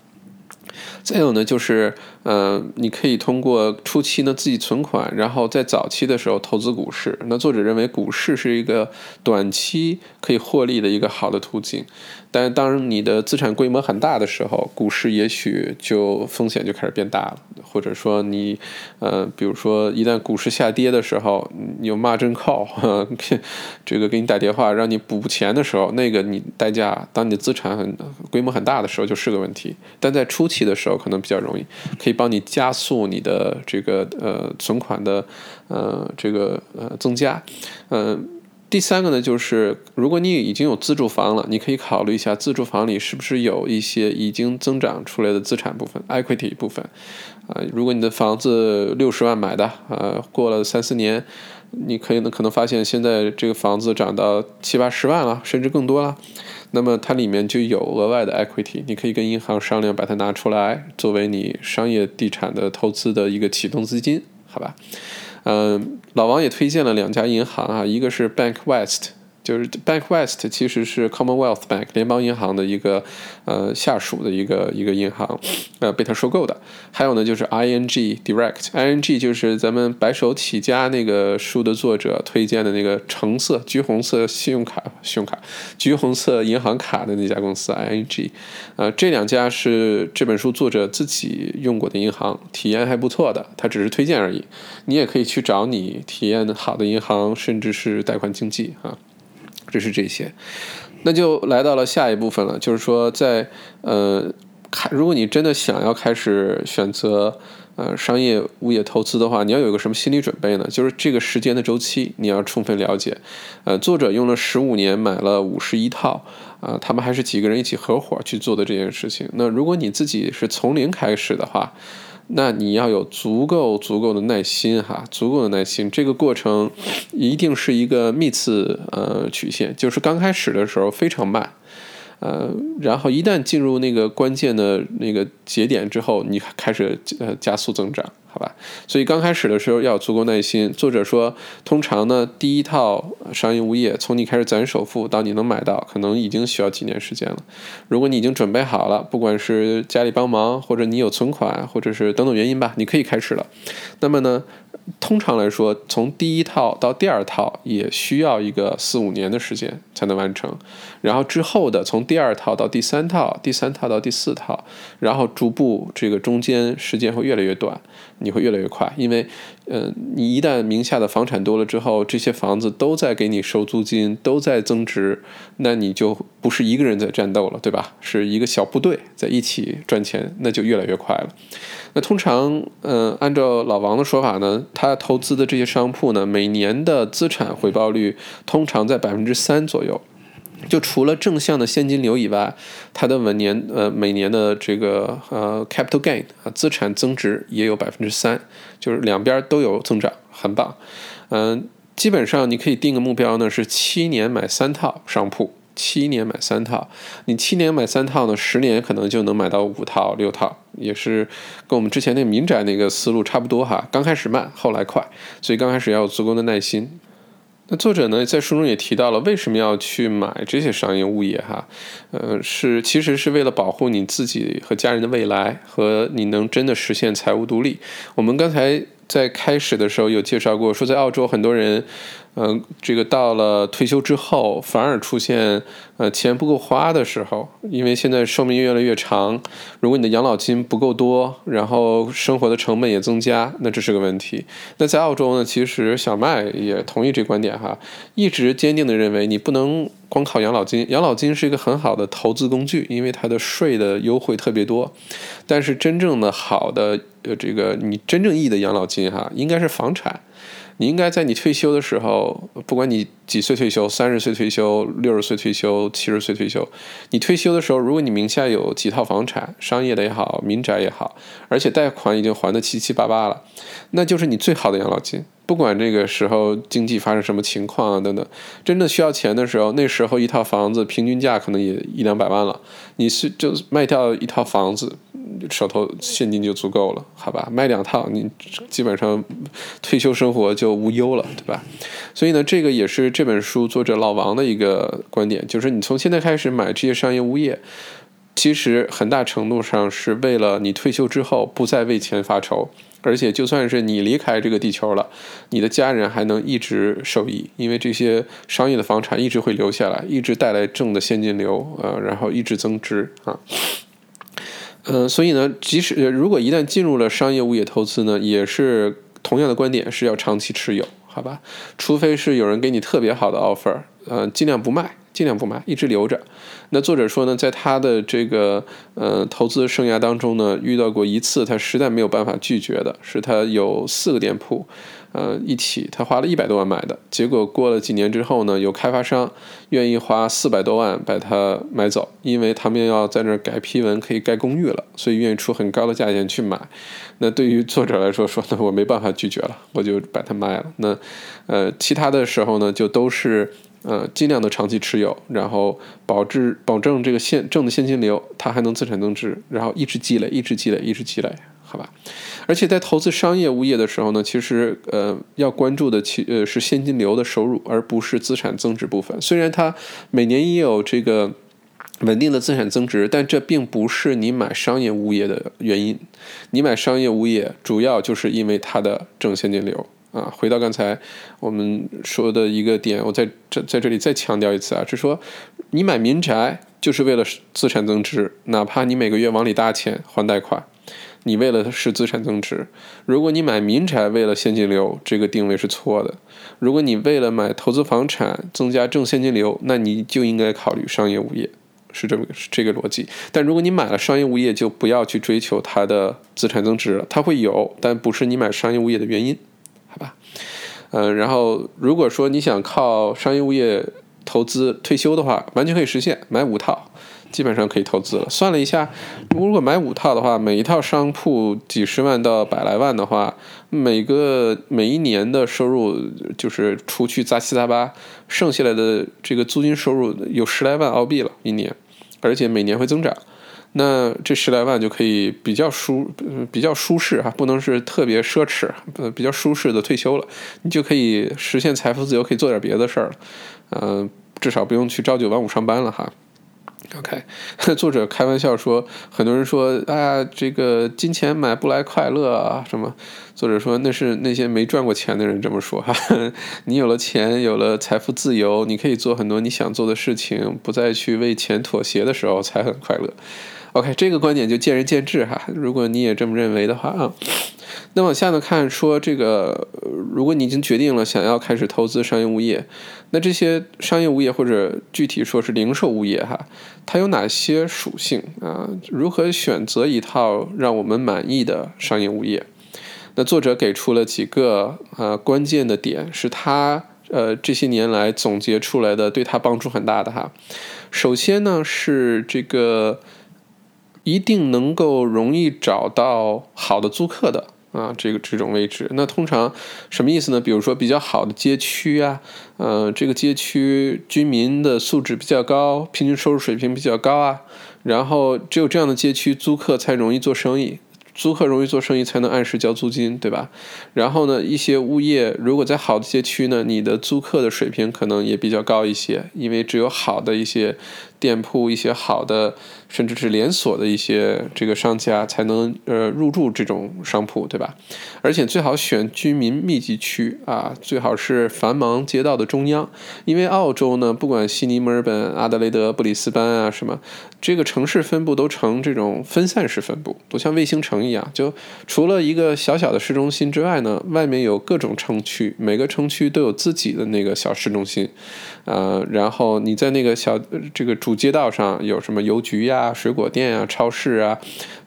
再有呢，就是，呃，你可以通过初期呢自己存款，然后在早期的时候投资股市。那作者认为股市是一个短期可以获利的一个好的途径。但当你的资产规模很大的时候，股市也许就风险就开始变大了。或者说你，呃，比如说一旦股市下跌的时候，你有骂真靠，这个给你打电话让你补钱的时候，那个你代价，当你的资产很规模很大的时候就是个问题。但在初期的时候可能比较容易，可以帮你加速你的这个呃存款的呃这个呃增加，嗯。第三个呢，就是如果你已经有自住房了，你可以考虑一下自住房里是不是有一些已经增长出来的资产部分 （equity 部分）。啊，如果你的房子六十万买的，呃，过了三四年，你可以呢可能发现现在这个房子涨到七八十万了，甚至更多了，那么它里面就有额外的 equity，你可以跟银行商量把它拿出来，作为你商业地产的投资的一个启动资金，好吧？嗯，老王也推荐了两家银行啊，一个是 Bank West。就是 Bank West 其实是 Commonwealth Bank 联邦银行的一个呃下属的一个一个银行，呃被它收购的。还有呢就是 ING Direct，ING 就是咱们白手起家那个书的作者推荐的那个橙色橘红色信用卡信用卡橘红色银行卡的那家公司 ING，呃这两家是这本书作者自己用过的银行，体验还不错的，他只是推荐而已。你也可以去找你体验好的银行，甚至是贷款经纪啊。这是这些，那就来到了下一部分了，就是说，在呃，开如果你真的想要开始选择呃商业物业投资的话，你要有个什么心理准备呢？就是这个时间的周期你要充分了解。呃，作者用了十五年买了五十一套，啊，他们还是几个人一起合伙去做的这件事情。那如果你自己是从零开始的话，那你要有足够足够的耐心哈，足够的耐心。这个过程一定是一个幂次呃曲线，就是刚开始的时候非常慢，呃，然后一旦进入那个关键的那个节点之后，你开始呃加速增长。好吧，所以刚开始的时候要足够耐心。作者说，通常呢，第一套商业物业从你开始攒首付到你能买到，可能已经需要几年时间了。如果你已经准备好了，不管是家里帮忙，或者你有存款，或者是等等原因吧，你可以开始了。那么呢？通常来说，从第一套到第二套也需要一个四五年的时间才能完成，然后之后的从第二套到第三套，第三套到第四套，然后逐步这个中间时间会越来越短，你会越来越快，因为，嗯，你一旦名下的房产多了之后，这些房子都在给你收租金，都在增值，那你就不是一个人在战斗了，对吧？是一个小部队在一起赚钱，那就越来越快了。那通常，嗯，按照老王的说法呢，他投资的这些商铺呢，每年的资产回报率通常在百分之三左右。就除了正向的现金流以外，它的稳年，呃，每年的这个呃 capital gain 啊，资产增值也有百分之三，就是两边都有增长，很棒。嗯，基本上你可以定个目标呢，是七年买三套商铺。七年买三套，你七年买三套呢，十年可能就能买到五套六套，也是跟我们之前那民宅那个思路差不多哈。刚开始慢，后来快，所以刚开始要有足够的耐心。那作者呢，在书中也提到了为什么要去买这些商业物业哈，呃，是其实是为了保护你自己和家人的未来，和你能真的实现财务独立。我们刚才在开始的时候有介绍过，说在澳洲很多人。嗯，这个到了退休之后，反而出现呃钱不够花的时候，因为现在寿命越来越长，如果你的养老金不够多，然后生活的成本也增加，那这是个问题。那在澳洲呢，其实小麦也同意这观点哈，一直坚定的认为你不能光靠养老金，养老金是一个很好的投资工具，因为它的税的优惠特别多，但是真正的好的呃这个你真正意义的养老金哈，应该是房产。你应该在你退休的时候，不管你几岁退休，三十岁退休、六十岁退休、七十岁退休，你退休的时候，如果你名下有几套房产，商业的也好，民宅也好，而且贷款已经还的七七八八了，那就是你最好的养老金。不管这个时候经济发生什么情况啊等等，真的需要钱的时候，那时候一套房子平均价可能也一两百万了，你是就卖掉一套房子。手头现金就足够了，好吧？卖两套，你基本上退休生活就无忧了，对吧？所以呢，这个也是这本书作者老王的一个观点，就是你从现在开始买这些商业物业，其实很大程度上是为了你退休之后不再为钱发愁，而且就算是你离开这个地球了，你的家人还能一直受益，因为这些商业的房产一直会留下来，一直带来正的现金流，呃，然后一直增值啊。嗯，所以呢，即使如果一旦进入了商业物业投资呢，也是同样的观点，是要长期持有，好吧？除非是有人给你特别好的 offer，嗯，尽量不卖，尽量不卖，一直留着。那作者说呢，在他的这个呃投资生涯当中呢，遇到过一次他实在没有办法拒绝的，是他有四个店铺。呃，一起，他花了一百多万买的，结果过了几年之后呢，有开发商愿意花四百多万把它买走，因为他们要在那儿改批文，可以盖公寓了，所以愿意出很高的价钱去买。那对于作者来说，说那我没办法拒绝了，我就把它卖了。那呃，其他的时候呢，就都是呃尽量的长期持有，然后保质保证这个现挣的现金流，它还能资产增值，然后一直积累，一直积累，一直积累。好吧，而且在投资商业物业的时候呢，其实呃要关注的其呃是现金流的收入，而不是资产增值部分。虽然它每年也有这个稳定的资产增值，但这并不是你买商业物业的原因。你买商业物业主要就是因为它的正现金流啊。回到刚才我们说的一个点，我在这在这里再强调一次啊，是说你买民宅就是为了资产增值，哪怕你每个月往里搭钱还贷款。你为了是资产增值，如果你买民宅为了现金流，这个定位是错的。如果你为了买投资房产增加正现金流，那你就应该考虑商业物业，是这么是这个逻辑。但如果你买了商业物业，就不要去追求它的资产增值了，它会有，但不是你买商业物业的原因，好吧？嗯，然后如果说你想靠商业物业投资退休的话，完全可以实现，买五套。基本上可以投资了。算了一下，如果买五套的话，每一套商铺几十万到百来万的话，每个每一年的收入就是除去杂七杂八，剩下来的这个租金收入有十来万澳币了一年，而且每年会增长。那这十来万就可以比较舒比较舒适哈，不能是特别奢侈，比较舒适的退休了，你就可以实现财富自由，可以做点别的事儿了。嗯，至少不用去朝九晚五上班了哈。OK，作者开玩笑说，很多人说啊，这个金钱买不来快乐啊，什么？作者说那是那些没赚过钱的人这么说哈。你有了钱，有了财富自由，你可以做很多你想做的事情，不再去为钱妥协的时候才很快乐。OK，这个观点就见仁见智哈。如果你也这么认为的话啊。那往下呢看，说这个，如果你已经决定了想要开始投资商业物业，那这些商业物业或者具体说是零售物业哈，它有哪些属性啊？如何选择一套让我们满意的商业物业？那作者给出了几个呃关键的点，是他呃这些年来总结出来的，对他帮助很大的哈。首先呢是这个一定能够容易找到好的租客的。啊，这个这种位置。那通常什么意思呢？比如说比较好的街区啊，呃，这个街区居民的素质比较高，平均收入水平比较高啊，然后只有这样的街区，租客才容易做生意。租客容易做生意，才能按时交租金，对吧？然后呢，一些物业如果在好的街区呢，你的租客的水平可能也比较高一些，因为只有好的一些店铺，一些好的。甚至是连锁的一些这个商家才能呃入驻这种商铺，对吧？而且最好选居民密集区啊，最好是繁忙街道的中央，因为澳洲呢，不管悉尼、墨尔本、阿德雷德、布里斯班啊什么，这个城市分布都呈这种分散式分布，都像卫星城一样，就除了一个小小的市中心之外呢，外面有各种城区，每个城区都有自己的那个小市中心，呃，然后你在那个小这个主街道上有什么邮局呀？水果店啊，超市啊，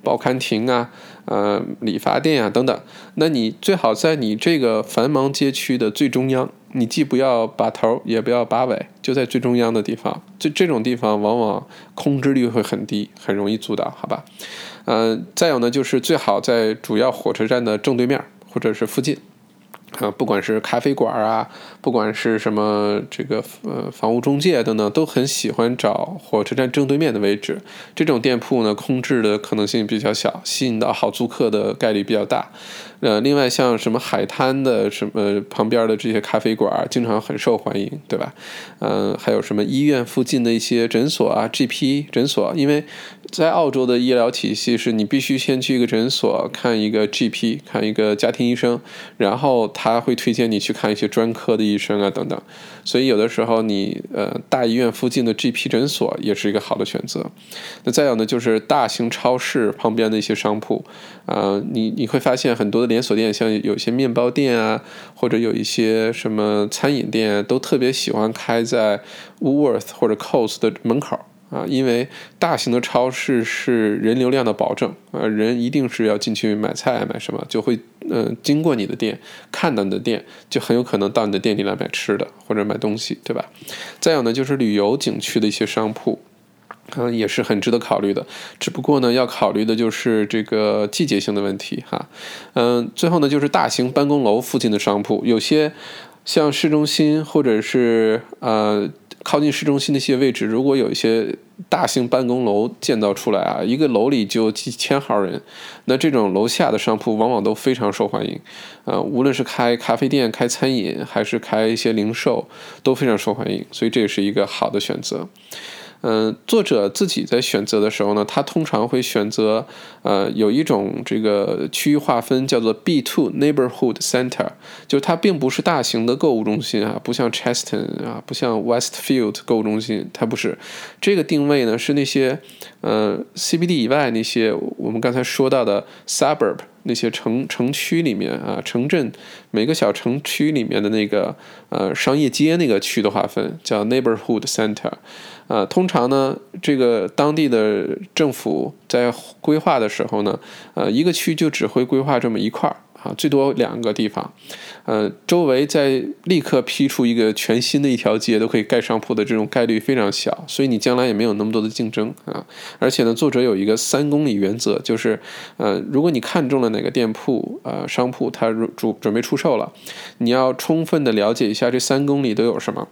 报刊亭啊，呃，理发店啊等等。那你最好在你这个繁忙街区的最中央，你既不要把头，也不要把尾，就在最中央的地方。就这种地方，往往空置率会很低，很容易租到，好吧？嗯，再有呢，就是最好在主要火车站的正对面或者是附近。啊，不管是咖啡馆啊，不管是什么这个呃房屋中介等等，都很喜欢找火车站正对面的位置。这种店铺呢，空置的可能性比较小，吸引到好租客的概率比较大。呃，另外像什么海滩的什么旁边的这些咖啡馆，经常很受欢迎，对吧？嗯，还有什么医院附近的一些诊所啊，GP 诊所，因为在澳洲的医疗体系是你必须先去一个诊所看一个 GP，看一个家庭医生，然后他会推荐你去看一些专科的医生啊等等。所以有的时候你呃大医院附近的 GP 诊所也是一个好的选择。那再有呢，就是大型超市旁边的一些商铺，啊，你你会发现很多的连锁店，像有些面包店啊，或者有一些什么餐饮店，都特别喜欢开在 Woolworth 或者 Cost 的门口。啊，因为大型的超市是人流量的保证，啊，人一定是要进去买菜买什么，就会嗯经过你的店，看到你的店，就很有可能到你的店里来买吃的或者买东西，对吧？再有呢，就是旅游景区的一些商铺，嗯，也是很值得考虑的。只不过呢，要考虑的就是这个季节性的问题哈。嗯，最后呢，就是大型办公楼附近的商铺，有些像市中心或者是呃。靠近市中心的一些位置，如果有一些大型办公楼建造出来啊，一个楼里就几千号人，那这种楼下的商铺往往都非常受欢迎，啊，无论是开咖啡店、开餐饮，还是开一些零售，都非常受欢迎，所以这也是一个好的选择。嗯，作者自己在选择的时候呢，他通常会选择，呃，有一种这个区域划分叫做 B two neighborhood center，就它并不是大型的购物中心啊，不像 Cheston 啊，不像 Westfield 购物中心，它不是。这个定位呢是那些，呃，CBD 以外那些我们刚才说到的 suburb 那些城城区里面啊，城镇每个小城区里面的那个呃商业街那个区的划分叫 neighborhood center。啊，通常呢，这个当地的政府在规划的时候呢，呃，一个区就只会规划这么一块儿啊，最多两个地方，呃，周围再立刻批出一个全新的一条街都可以盖商铺的这种概率非常小，所以你将来也没有那么多的竞争啊。而且呢，作者有一个三公里原则，就是，呃，如果你看中了哪个店铺，呃，商铺它准准备出售了，你要充分的了解一下这三公里都有什么。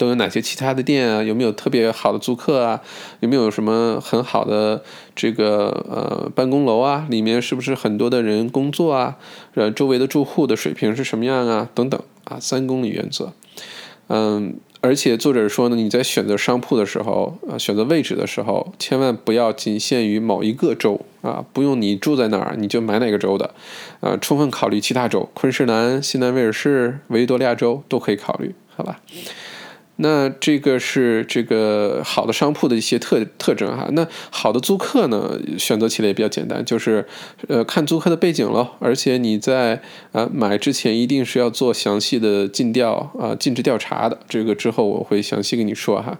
都有哪些其他的店啊？有没有特别好的租客啊？有没有什么很好的这个呃办公楼啊？里面是不是很多的人工作啊？呃，周围的住户的水平是什么样啊？等等啊，三公里原则。嗯，而且作者说呢，你在选择商铺的时候，呃，选择位置的时候，千万不要仅限于某一个州啊，不用你住在哪儿你就买哪个州的，呃，充分考虑其他州，昆士兰、西南威尔士、维多利亚州都可以考虑，好吧？那这个是这个好的商铺的一些特特征哈。那好的租客呢，选择起来也比较简单，就是呃看租客的背景喽。而且你在呃买之前一定是要做详细的尽调啊尽职调查的。这个之后我会详细跟你说哈。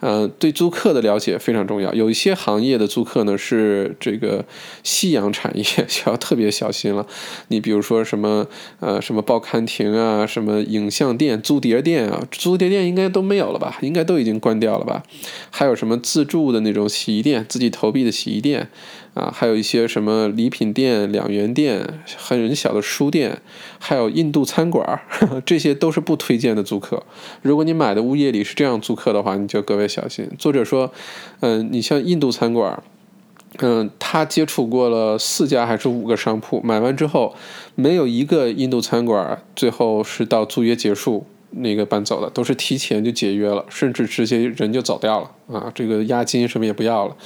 呃，对租客的了解非常重要。有一些行业的租客呢是这个夕阳产业，就要特别小心了。你比如说什么呃什么报刊亭啊，什么影像店、租碟店啊，租碟店应该都。都没有了吧？应该都已经关掉了吧？还有什么自助的那种洗衣店，自己投币的洗衣店啊？还有一些什么礼品店、两元店、很小的书店，还有印度餐馆，这些都是不推荐的租客。如果你买的物业里是这样租客的话，你就格外小心。作者说，嗯，你像印度餐馆。嗯，他接触过了四家还是五个商铺，买完之后，没有一个印度餐馆最后是到租约结束那个搬走的，都是提前就解约了，甚至直接人就走掉了啊，这个押金什么也不要了，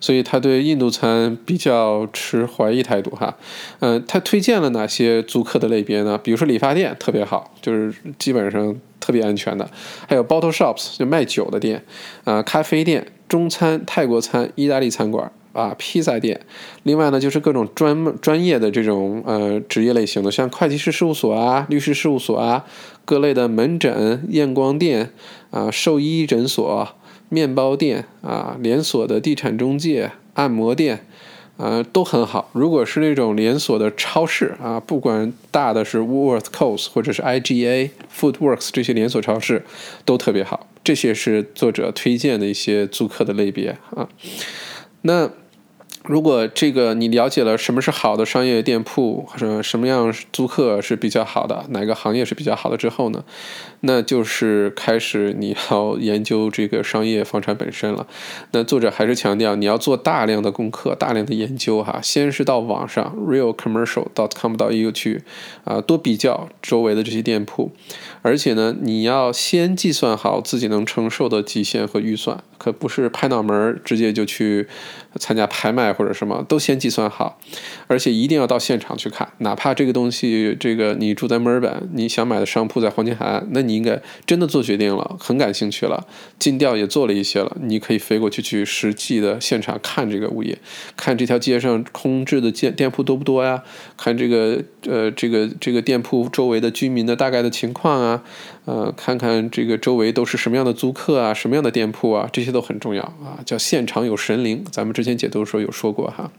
所以他对印度餐比较持怀疑态度哈。嗯，他推荐了哪些租客的类别呢？比如说理发店特别好，就是基本上特别安全的，还有 bottle shops 就卖酒的店，啊，咖啡店、中餐、泰国餐、意大利餐馆。啊，披萨店，另外呢，就是各种专专业的这种呃职业类型的，像会计师事务所啊、律师事务所啊、各类的门诊、验光店啊、兽医诊所、面包店啊、连锁的地产中介、按摩店，啊，都很好。如果是那种连锁的超市啊，不管大的是 woolworth coes 或者是 IGA、Foodworks 这些连锁超市，都特别好。这些是作者推荐的一些租客的类别啊，那。如果这个你了解了什么是好的商业店铺，或者什么样租客是比较好的，哪个行业是比较好的之后呢，那就是开始你要研究这个商业房产本身了。那作者还是强调你要做大量的功课、大量的研究哈。先是到网上 realcommercial.com.au 去啊，多比较周围的这些店铺，而且呢，你要先计算好自己能承受的极限和预算，可不是拍脑门直接就去参加拍卖。或者什么都先计算好，而且一定要到现场去看，哪怕这个东西，这个你住在墨尔本，你想买的商铺在黄金海岸，那你应该真的做决定了，很感兴趣了，尽调也做了一些了，你可以飞过去去实际的现场看这个物业，看这条街上空置的店店铺多不多呀？看这个呃这个这个店铺周围的居民的大概的情况啊。呃，看看这个周围都是什么样的租客啊，什么样的店铺啊，这些都很重要啊。叫现场有神灵，咱们之前解读的时候有说过哈，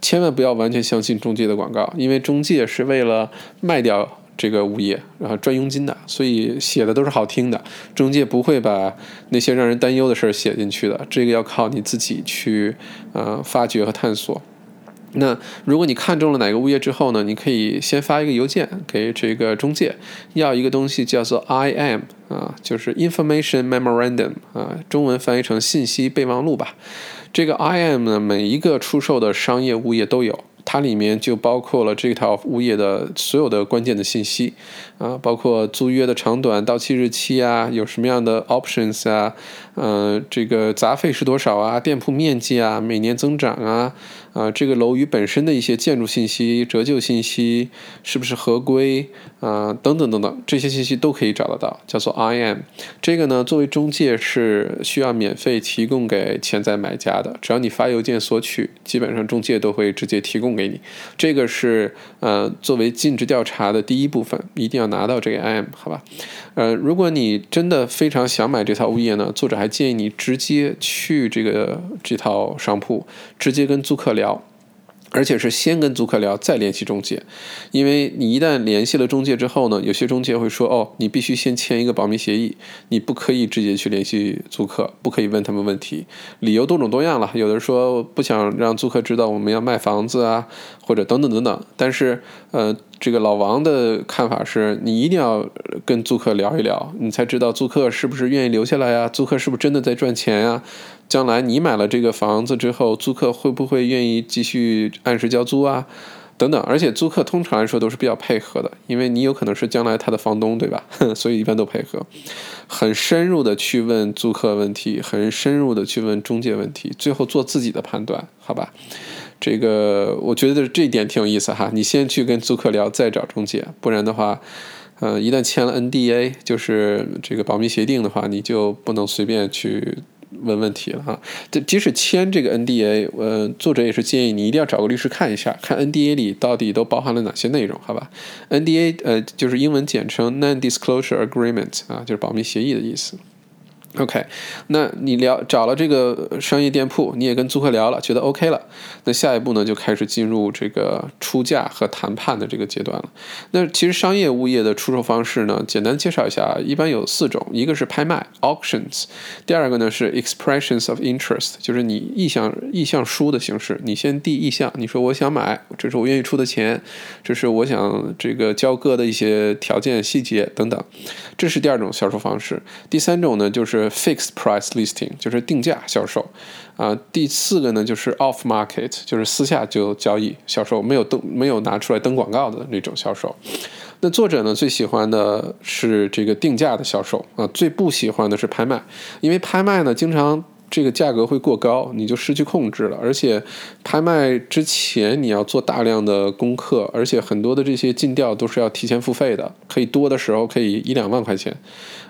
千万不要完全相信中介的广告，因为中介是为了卖掉这个物业，然后赚佣金的，所以写的都是好听的。中介不会把那些让人担忧的事儿写进去的，这个要靠你自己去呃发掘和探索。那如果你看中了哪个物业之后呢？你可以先发一个邮件给这个中介，要一个东西叫做 IM 啊，就是 Information Memorandum 啊，中文翻译成信息备忘录吧。这个 IM 呢，每一个出售的商业物业都有。它里面就包括了这套物业的所有的关键的信息，啊，包括租约的长短、到期日期啊，有什么样的 options 啊，嗯，这个杂费是多少啊，店铺面积啊，每年增长啊，啊，这个楼宇本身的一些建筑信息、折旧信息是不是合规啊，等等等等，这些信息都可以找得到，叫做 IM。这个呢，作为中介是需要免费提供给潜在买家的，只要你发邮件索取，基本上中介都会直接提供。给你，这个是呃作为尽职调查的第一部分，一定要拿到这个 IM，好吧？呃，如果你真的非常想买这套物业呢，作者还建议你直接去这个这套商铺，直接跟租客聊。而且是先跟租客聊，再联系中介，因为你一旦联系了中介之后呢，有些中介会说，哦，你必须先签一个保密协议，你不可以直接去联系租客，不可以问他们问题，理由多种多样了，有的说不想让租客知道我们要卖房子啊，或者等等等等，但是，呃。这个老王的看法是，你一定要跟租客聊一聊，你才知道租客是不是愿意留下来呀？租客是不是真的在赚钱呀？将来你买了这个房子之后，租客会不会愿意继续按时交租啊？等等。而且租客通常来说都是比较配合的，因为你有可能是将来他的房东，对吧？所以一般都配合，很深入的去问租客问题，很深入的去问中介问题，最后做自己的判断，好吧？这个我觉得这一点挺有意思哈，你先去跟租客聊，再找中介，不然的话，呃，一旦签了 NDA，就是这个保密协定的话，你就不能随便去问问题了哈。这即使签这个 NDA，呃，作者也是建议你一定要找个律师看一下，看 NDA 里到底都包含了哪些内容，好吧？NDA 呃就是英文简称 Non-Disclosure Agreement 啊，就是保密协议的意思。OK，那你聊找了这个商业店铺，你也跟租客聊了，觉得 OK 了，那下一步呢就开始进入这个出价和谈判的这个阶段了。那其实商业物业的出售方式呢，简单介绍一下，一般有四种，一个是拍卖 （auctions），第二个呢是 expressions of interest，就是你意向意向书的形式，你先递意向，你说我想买，这是我愿意出的钱，这是我想这个交割的一些条件细节等等，这是第二种销售方式。第三种呢就是 fixed price listing，就是定价销售，啊，第四个呢就是 off market，就是私下就交易销售，没有登没有拿出来登广告的那种销售。那作者呢最喜欢的是这个定价的销售啊，最不喜欢的是拍卖，因为拍卖呢经常。这个价格会过高，你就失去控制了。而且，拍卖之前你要做大量的功课，而且很多的这些尽调都是要提前付费的。可以多的时候可以一两万块钱，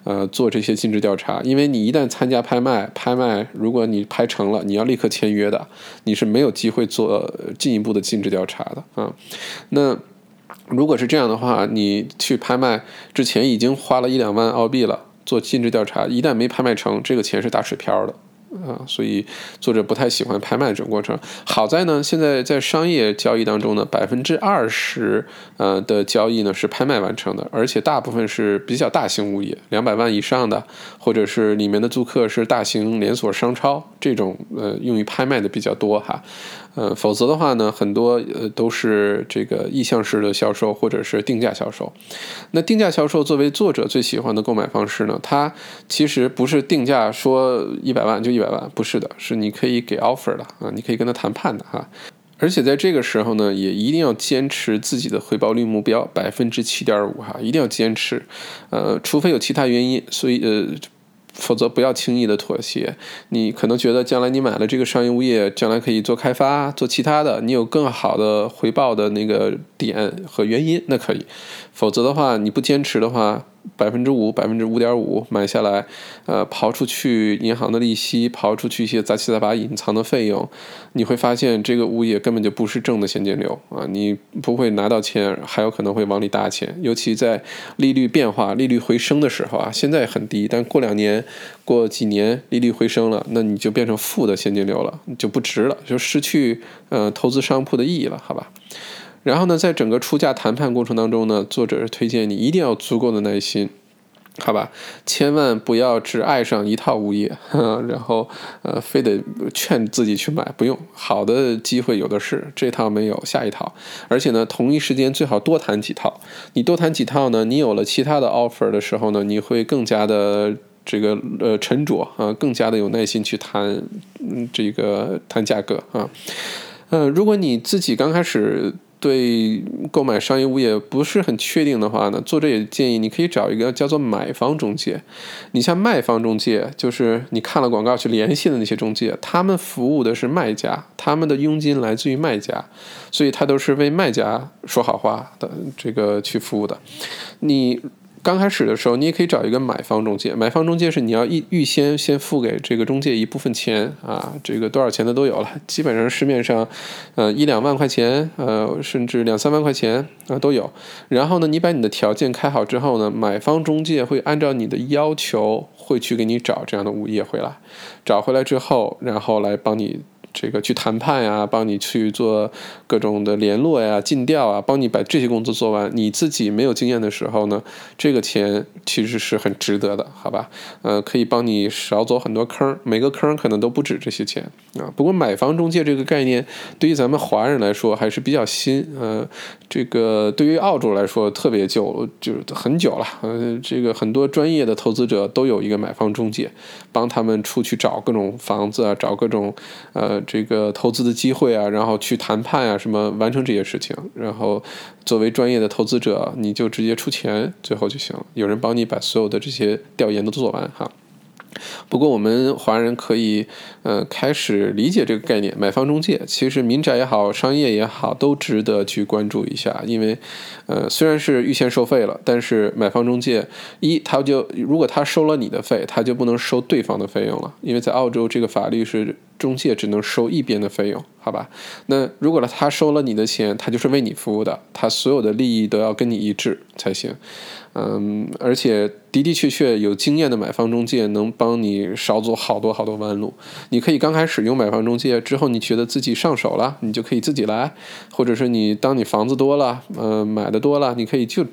呃，做这些尽职调查。因为你一旦参加拍卖，拍卖如果你拍成了，你要立刻签约的，你是没有机会做进一步的尽职调查的啊。那如果是这样的话，你去拍卖之前已经花了一两万澳币了，做尽职调查，一旦没拍卖成，这个钱是打水漂的。啊，所以作者不太喜欢拍卖这种过程。好在呢，现在在商业交易当中呢，百分之二十呃的交易呢是拍卖完成的，而且大部分是比较大型物业，两百万以上的，或者是里面的租客是大型连锁商超这种呃用于拍卖的比较多哈。呃，否则的话呢，很多呃都是这个意向式的销售或者是定价销售。那定价销售作为作者最喜欢的购买方式呢，它其实不是定价说一百万就一百万，不是的，是你可以给 offer 的啊，你可以跟他谈判的哈。而且在这个时候呢，也一定要坚持自己的回报率目标百分之七点五哈，一定要坚持。呃，除非有其他原因，所以呃。否则不要轻易的妥协。你可能觉得将来你买了这个商业物业，将来可以做开发、做其他的，你有更好的回报的那个点和原因，那可以。否则的话，你不坚持的话。百分之五，百分之五点五买下来，呃，刨出去银行的利息，刨出去一些杂七杂八隐藏的费用，你会发现这个物业根本就不是正的现金流啊！你不会拿到钱，还有可能会往里搭钱。尤其在利率变化、利率回升的时候啊，现在很低，但过两年、过几年利率回升了，那你就变成负的现金流了，就不值了，就失去呃投资商铺的意义了，好吧？然后呢，在整个出价谈判过程当中呢，作者是推荐你一定要足够的耐心，好吧？千万不要只爱上一套物业，然后呃，非得劝自己去买，不用，好的机会有的是，这套没有，下一套。而且呢，同一时间最好多谈几套。你多谈几套呢，你有了其他的 offer 的时候呢，你会更加的这个呃沉着啊，更加的有耐心去谈嗯这个谈价格啊。嗯，如果你自己刚开始。对购买商业物业不是很确定的话呢，作者也建议你可以找一个叫做买方中介。你像卖方中介，就是你看了广告去联系的那些中介，他们服务的是卖家，他们的佣金来自于卖家，所以他都是为卖家说好话的这个去服务的。你。刚开始的时候，你也可以找一个买方中介。买方中介是你要预预先先付给这个中介一部分钱啊，这个多少钱的都有了，基本上市面上，呃一两万块钱，呃甚至两三万块钱啊都有。然后呢，你把你的条件开好之后呢，买方中介会按照你的要求会去给你找这样的物业回来，找回来之后，然后来帮你。这个去谈判呀，帮你去做各种的联络呀、尽调啊，帮你把这些工作做完。你自己没有经验的时候呢，这个钱其实是很值得的，好吧？呃，可以帮你少走很多坑，每个坑可能都不止这些钱啊。不过买房中介这个概念对于咱们华人来说还是比较新，呃，这个对于澳洲来说特别旧，就是很久了。呃，这个很多专业的投资者都有一个买方中介，帮他们出去找各种房子啊，找各种呃。这个投资的机会啊，然后去谈判啊，什么完成这些事情，然后作为专业的投资者，你就直接出钱，最后就行了。有人帮你把所有的这些调研都做完哈。不过我们华人可以，呃，开始理解这个概念，买方中介，其实民宅也好，商业也好，都值得去关注一下。因为，呃，虽然是预先收费了，但是买方中介一，他就如果他收了你的费，他就不能收对方的费用了，因为在澳洲这个法律是中介只能收一边的费用，好吧？那如果他收了你的钱，他就是为你服务的，他所有的利益都要跟你一致才行。嗯，而且的的确确有经验的买方中介能帮你少走好多好多弯路。你可以刚开始用买方中介，之后你觉得自己上手了，你就可以自己来，或者是你当你房子多了，嗯，买的多了，你可以就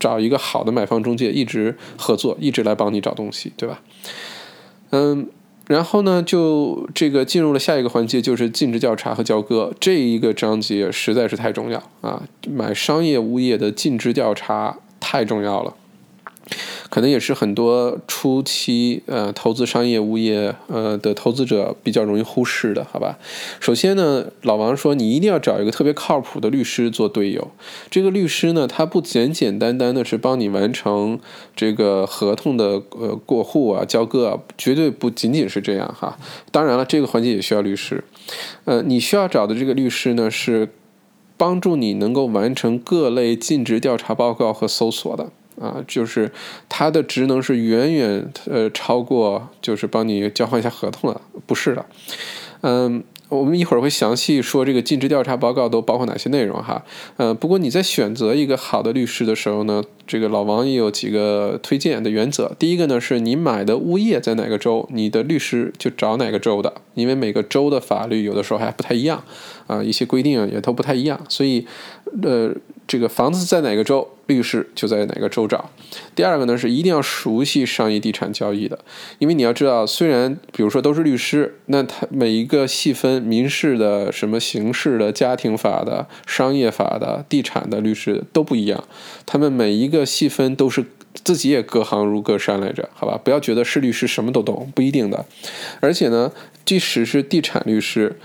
找一个好的买方中介一直合作，一直来帮你找东西，对吧？嗯。然后呢，就这个进入了下一个环节，就是尽职调查和交割这一个章节实在是太重要啊！买商业物业的尽职调查太重要了。可能也是很多初期呃投资商业物业呃的投资者比较容易忽视的，好吧？首先呢，老王说你一定要找一个特别靠谱的律师做队友。这个律师呢，他不简简单单的是帮你完成这个合同的呃过户啊、交割啊，绝对不仅仅是这样哈。当然了，这个环节也需要律师。呃，你需要找的这个律师呢，是帮助你能够完成各类尽职调查报告和搜索的。啊，就是它的职能是远远呃超过，就是帮你交换一下合同了，不是的，嗯。我们一会儿会详细说这个尽职调查报告都包括哪些内容哈，呃，不过你在选择一个好的律师的时候呢，这个老王也有几个推荐的原则。第一个呢，是你买的物业在哪个州，你的律师就找哪个州的，因为每个州的法律有的时候还不太一样，啊，一些规定也都不太一样，所以，呃，这个房子在哪个州，律师就在哪个州找。第二个呢，是一定要熟悉商业地产交易的，因为你要知道，虽然比如说都是律师，那他每一个细分。民事的、什么刑事的、家庭法的、商业法的、地产的律师都不一样，他们每一个细分都是自己也各行如各山来着，好吧？不要觉得是律师什么都懂，不一定的。而且呢，即使是地产律师，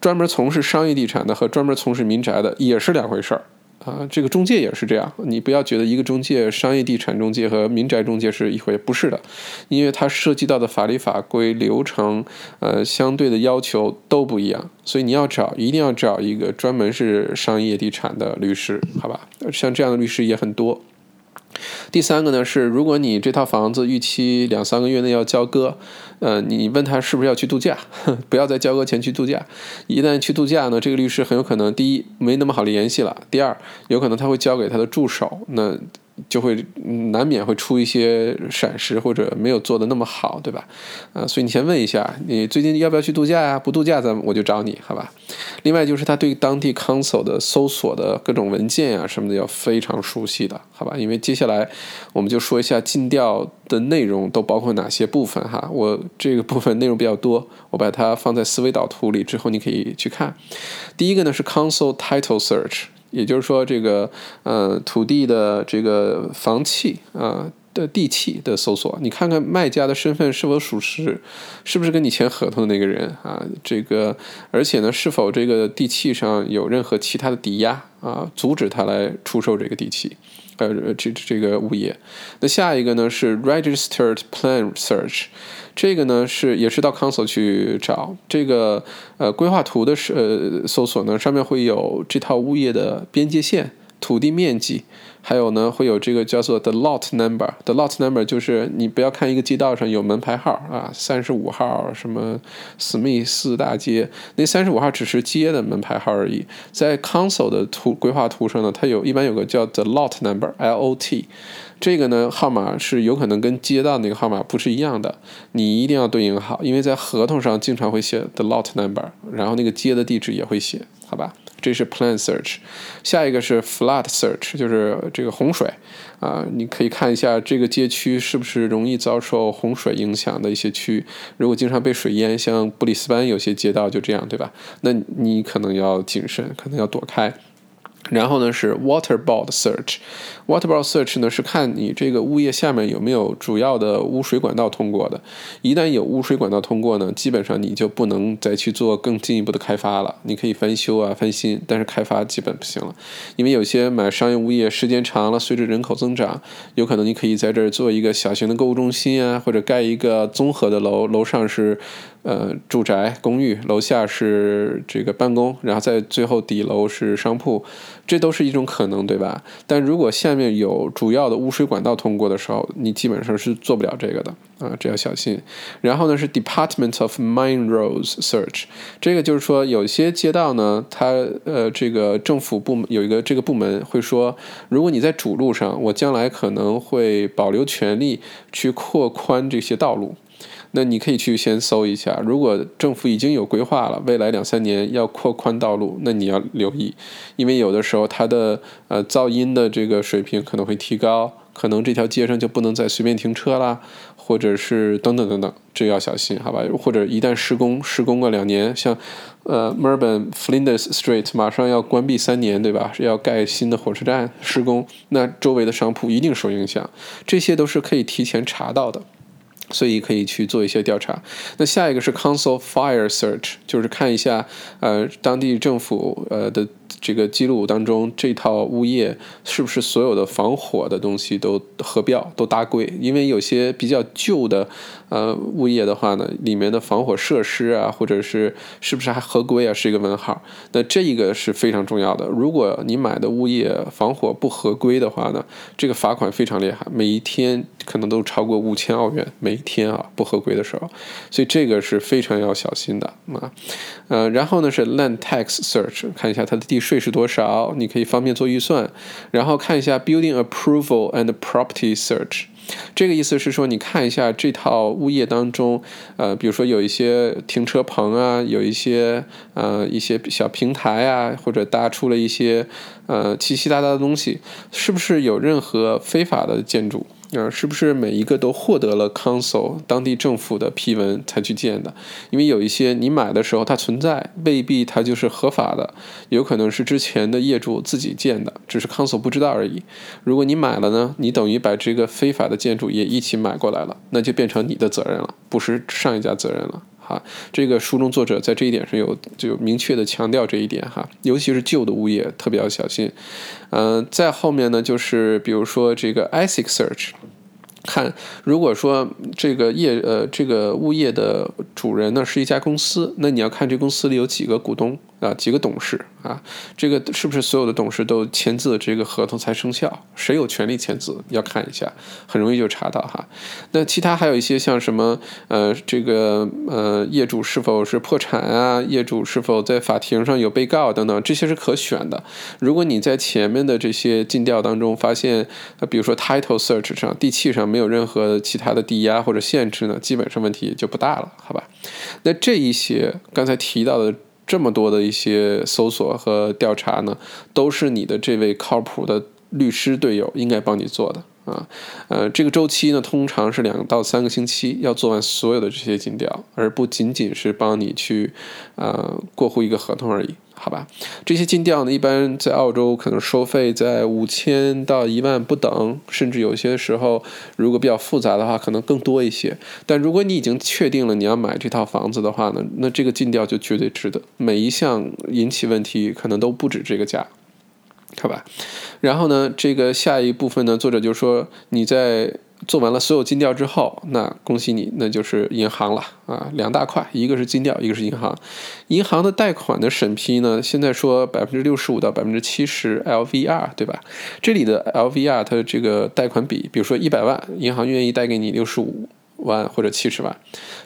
专门从事商业地产的和专门从事民宅的也是两回事儿。啊，这个中介也是这样，你不要觉得一个中介、商业地产中介和民宅中介是一回事，不是的，因为它涉及到的法律法规、流程，呃，相对的要求都不一样，所以你要找，一定要找一个专门是商业地产的律师，好吧？像这样的律师也很多。第三个呢是，如果你这套房子预期两三个月内要交割，呃，你问他是不是要去度假，不要在交割前去度假。一旦去度假呢，这个律师很有可能第一没那么好的联系了，第二有可能他会交给他的助手。那就会难免会出一些闪失，或者没有做的那么好，对吧？啊，所以你先问一下，你最近要不要去度假呀？不度假，咱我就找你，好吧？另外就是他对当地 council 的搜索的各种文件呀什么的要非常熟悉的，好吧？因为接下来我们就说一下尽调的内容都包括哪些部分哈。我这个部分内容比较多，我把它放在思维导图里之后，你可以去看。第一个呢是 council title search。也就是说，这个呃土地的这个房契啊的地契的搜索，你看看卖家的身份是否属实，是不是跟你签合同的那个人啊？这个而且呢，是否这个地契上有任何其他的抵押啊，阻止他来出售这个地契，呃，这这个物业。那下一个呢是 registered plan search。这个呢是也是到 console 去找这个呃规划图的是呃搜索呢，上面会有这套物业的边界线、土地面积。还有呢，会有这个叫做 the lot number，the lot number 就是你不要看一个街道上有门牌号啊，三十五号什么史密斯大街，那三十五号只是街的门牌号而已。在 console 的图规划图上呢，它有一般有个叫 the lot number，L O T，这个呢号码是有可能跟街道那个号码不是一样的，你一定要对应好，因为在合同上经常会写 the lot number，然后那个街的地址也会写，好吧？这是 plan search，下一个是 flood search，就是这个洪水啊，你可以看一下这个街区是不是容易遭受洪水影响的一些区域，如果经常被水淹，像布里斯班有些街道就这样，对吧？那你可能要谨慎，可能要躲开。然后呢是 waterboard search，waterboard search 呢是看你这个物业下面有没有主要的污水管道通过的，一旦有污水管道通过呢，基本上你就不能再去做更进一步的开发了。你可以翻修啊翻新，但是开发基本不行了，因为有些买商业物业时间长了，随着人口增长，有可能你可以在这儿做一个小型的购物中心啊，或者盖一个综合的楼，楼上是。呃，住宅公寓楼下是这个办公，然后在最后底楼是商铺，这都是一种可能，对吧？但如果下面有主要的污水管道通过的时候，你基本上是做不了这个的啊，这要小心。然后呢是 Department of Minerals Search，这个就是说有些街道呢，它呃这个政府部门有一个这个部门会说，如果你在主路上，我将来可能会保留权利去扩宽这些道路。那你可以去先搜一下，如果政府已经有规划了，未来两三年要扩宽道路，那你要留意，因为有的时候它的呃噪音的这个水平可能会提高，可能这条街上就不能再随便停车啦，或者是等等等等，这要小心，好吧？或者一旦施工，施工个两年，像呃 Melbourne Flinders Street 马上要关闭三年，对吧？是要盖新的火车站施工，那周围的商铺一定受影响，这些都是可以提前查到的。所以可以去做一些调查。那下一个是 Council Fire Search，就是看一下呃当地政府呃的。这个记录当中，这套物业是不是所有的防火的东西都核标都搭柜？因为有些比较旧的呃物业的话呢，里面的防火设施啊，或者是是不是还合规啊，是一个问号。那这一个是非常重要的。如果你买的物业防火不合规的话呢，这个罚款非常厉害，每一天可能都超过五千澳元，每一天啊不合规的时候，所以这个是非常要小心的啊。呃，然后呢是 Land Tax Search，看一下它的地税。是多少？你可以方便做预算，然后看一下 Building Approval and Property Search。这个意思是说，你看一下这套物业当中，呃，比如说有一些停车棚啊，有一些呃一些小平台啊，或者搭出了一些呃奇奇大大的东西，是不是有任何非法的建筑？啊，是不是每一个都获得了 Council 当地政府的批文才去建的？因为有一些你买的时候它存在，未必它就是合法的，有可能是之前的业主自己建的，只是 Council 不知道而已。如果你买了呢，你等于把这个非法的建筑也一起买过来了，那就变成你的责任了，不是上一家责任了。啊，这个书中作者在这一点上有就明确的强调这一点哈，尤其是旧的物业特别要小心。嗯，在后面呢，就是比如说这个 isic search。看，如果说这个业呃这个物业的主人呢是一家公司，那你要看这公司里有几个股东啊，几个董事啊，这个是不是所有的董事都签字，这个合同才生效？谁有权利签字？要看一下，很容易就查到哈。那其他还有一些像什么呃这个呃业主是否是破产啊，业主是否在法庭上有被告等等，这些是可选的。如果你在前面的这些尽调当中发现，呃比如说 title search 上地契上。没有任何其他的抵押或者限制呢，基本上问题就不大了，好吧？那这一些刚才提到的这么多的一些搜索和调查呢，都是你的这位靠谱的律师队友应该帮你做的啊。呃，这个周期呢，通常是两到三个星期，要做完所有的这些尽调，而不仅仅是帮你去呃过户一个合同而已。好吧，这些尽调呢，一般在澳洲可能收费在五千到一万不等，甚至有些时候如果比较复杂的话，可能更多一些。但如果你已经确定了你要买这套房子的话呢，那这个尽调就绝对值得。每一项引起问题可能都不止这个价，好吧？然后呢，这个下一部分呢，作者就说你在。做完了所有金调之后，那恭喜你，那就是银行了啊，两大块，一个是金调，一个是银行。银行的贷款的审批呢，现在说百分之六十五到百分之七十 LVR，对吧？这里的 LVR 它的这个贷款比，比如说一百万，银行愿意贷给你六十五。万或者七十万，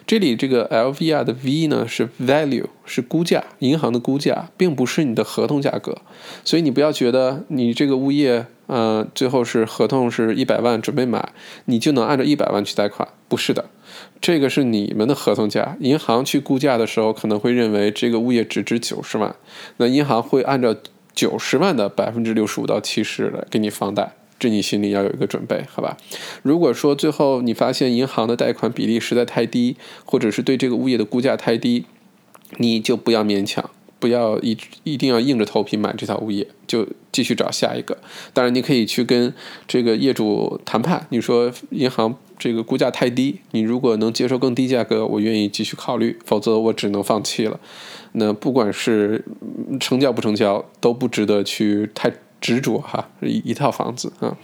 这里这个 LVR 的 V 呢是 value，是估价，银行的估价，并不是你的合同价格，所以你不要觉得你这个物业，呃，最后是合同是一百万准备买，你就能按照一百万去贷款，不是的，这个是你们的合同价，银行去估价的时候可能会认为这个物业只值九十万，那银行会按照九十万的百分之六十五到七十来给你放贷。这你心里要有一个准备，好吧？如果说最后你发现银行的贷款比例实在太低，或者是对这个物业的估价太低，你就不要勉强，不要一一定要硬着头皮买这套物业，就继续找下一个。当然，你可以去跟这个业主谈判，你说银行这个估价太低，你如果能接受更低价格，我愿意继续考虑，否则我只能放弃了。那不管是成交不成交，都不值得去太。执着哈，一一套房子啊，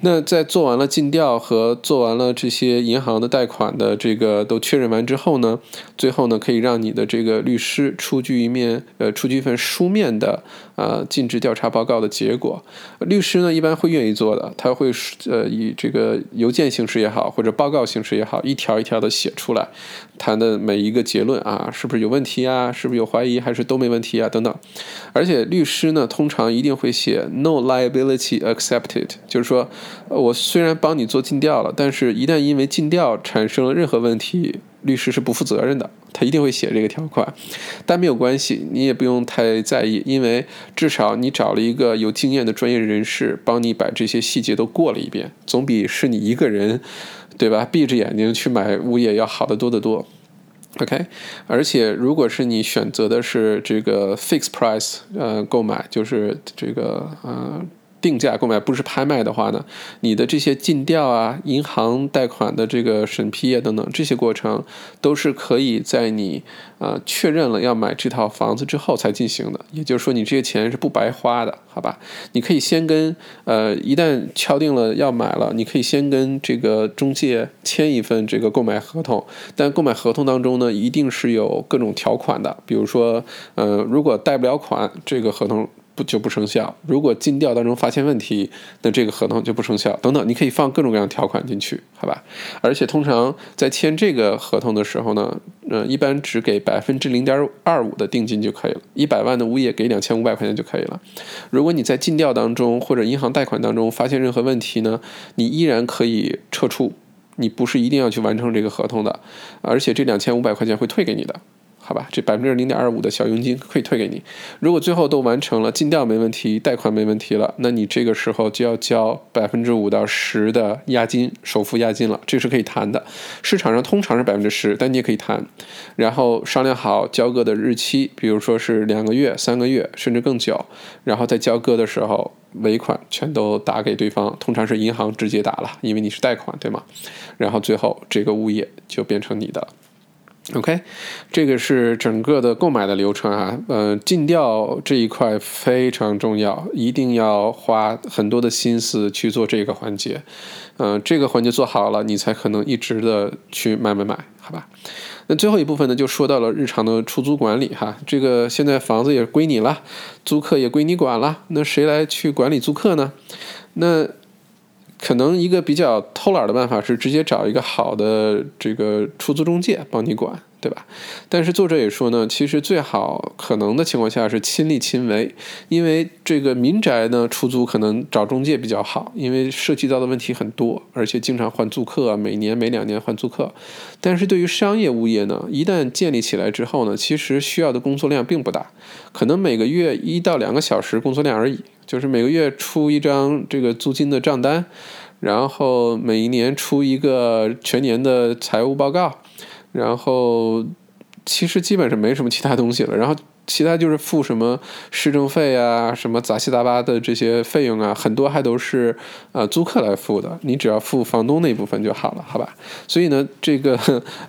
那在做完了尽调和做完了这些银行的贷款的这个都确认完之后呢，最后呢可以让你的这个律师出具一面呃出具一份书面的呃尽职调查报告的结果。律师呢一般会愿意做的，他会呃以这个邮件形式也好或者报告形式也好，一条一条的写出来，谈的每一个结论啊是不是有问题啊，是不是有怀疑还是都没问题啊等等。而且律师呢通常一定会写 no liability accepted，就是说。我虽然帮你做尽调了，但是一旦因为尽调产生了任何问题，律师是不负责任的。他一定会写这个条款，但没有关系，你也不用太在意，因为至少你找了一个有经验的专业人士帮你把这些细节都过了一遍，总比是你一个人，对吧？闭着眼睛去买物业要好得多得多。OK，而且如果是你选择的是这个 fixed price，呃，购买就是这个呃。定价购买不是拍卖的话呢，你的这些尽调啊、银行贷款的这个审批啊等等这些过程，都是可以在你啊确认了要买这套房子之后才进行的。也就是说，你这些钱是不白花的，好吧？你可以先跟呃，一旦敲定了要买了，你可以先跟这个中介签一份这个购买合同。但购买合同当中呢，一定是有各种条款的，比如说，呃，如果贷不了款，这个合同。不就不生效？如果尽调当中发现问题，那这个合同就不生效。等等，你可以放各种各样条款进去，好吧？而且通常在签这个合同的时候呢，呃，一般只给百分之零点二五的定金就可以了。一百万的物业给两千五百块钱就可以了。如果你在尽调当中或者银行贷款当中发现任何问题呢，你依然可以撤出，你不是一定要去完成这个合同的，而且这两千五百块钱会退给你的。好吧，这百分之零点二五的小佣金可以退给你。如果最后都完成了，尽调没问题，贷款没问题了，那你这个时候就要交百分之五到十的押金，首付押金了，这是可以谈的。市场上通常是百分之十，但你也可以谈。然后商量好交割的日期，比如说是两个月、三个月，甚至更久。然后在交割的时候，尾款全都打给对方，通常是银行直接打了，因为你是贷款，对吗？然后最后这个物业就变成你的。OK，这个是整个的购买的流程啊，呃，尽调这一块非常重要，一定要花很多的心思去做这个环节，嗯，这个环节做好了，你才可能一直的去买买买，好吧？那最后一部分呢，就说到了日常的出租管理哈，这个现在房子也归你了，租客也归你管了，那谁来去管理租客呢？那可能一个比较偷懒的办法是直接找一个好的这个出租中介帮你管，对吧？但是作者也说呢，其实最好可能的情况下是亲力亲为，因为这个民宅呢出租可能找中介比较好，因为涉及到的问题很多，而且经常换租客，每年每两年换租客。但是对于商业物业呢，一旦建立起来之后呢，其实需要的工作量并不大，可能每个月一到两个小时工作量而已。就是每个月出一张这个租金的账单，然后每一年出一个全年的财务报告，然后其实基本上没什么其他东西了，然后。其他就是付什么市政费啊，什么杂七杂八的这些费用啊，很多还都是呃租客来付的，你只要付房东那部分就好了，好吧？所以呢，这个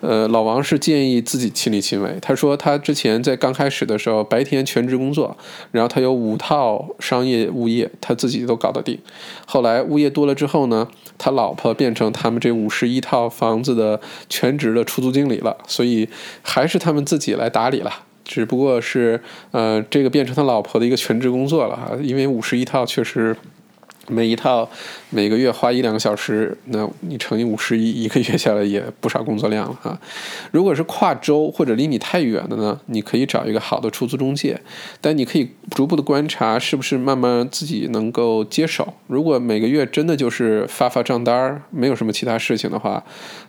呃老王是建议自己亲力亲为。他说他之前在刚开始的时候白天全职工作，然后他有五套商业物业，他自己都搞得定。后来物业多了之后呢，他老婆变成他们这五十一套房子的全职的出租经理了，所以还是他们自己来打理了。只不过是，呃，这个变成他老婆的一个全职工作了哈，因为五十一套确实。每一套每个月花一两个小时，那你乘以五十一，一个月下来也不少工作量了 啊。如果是跨州或者离你太远的呢，你可以找一个好的出租中介，但你可以逐步的观察是不是慢慢自己能够接手。如果每个月真的就是发发账单没有什么其他事情的话，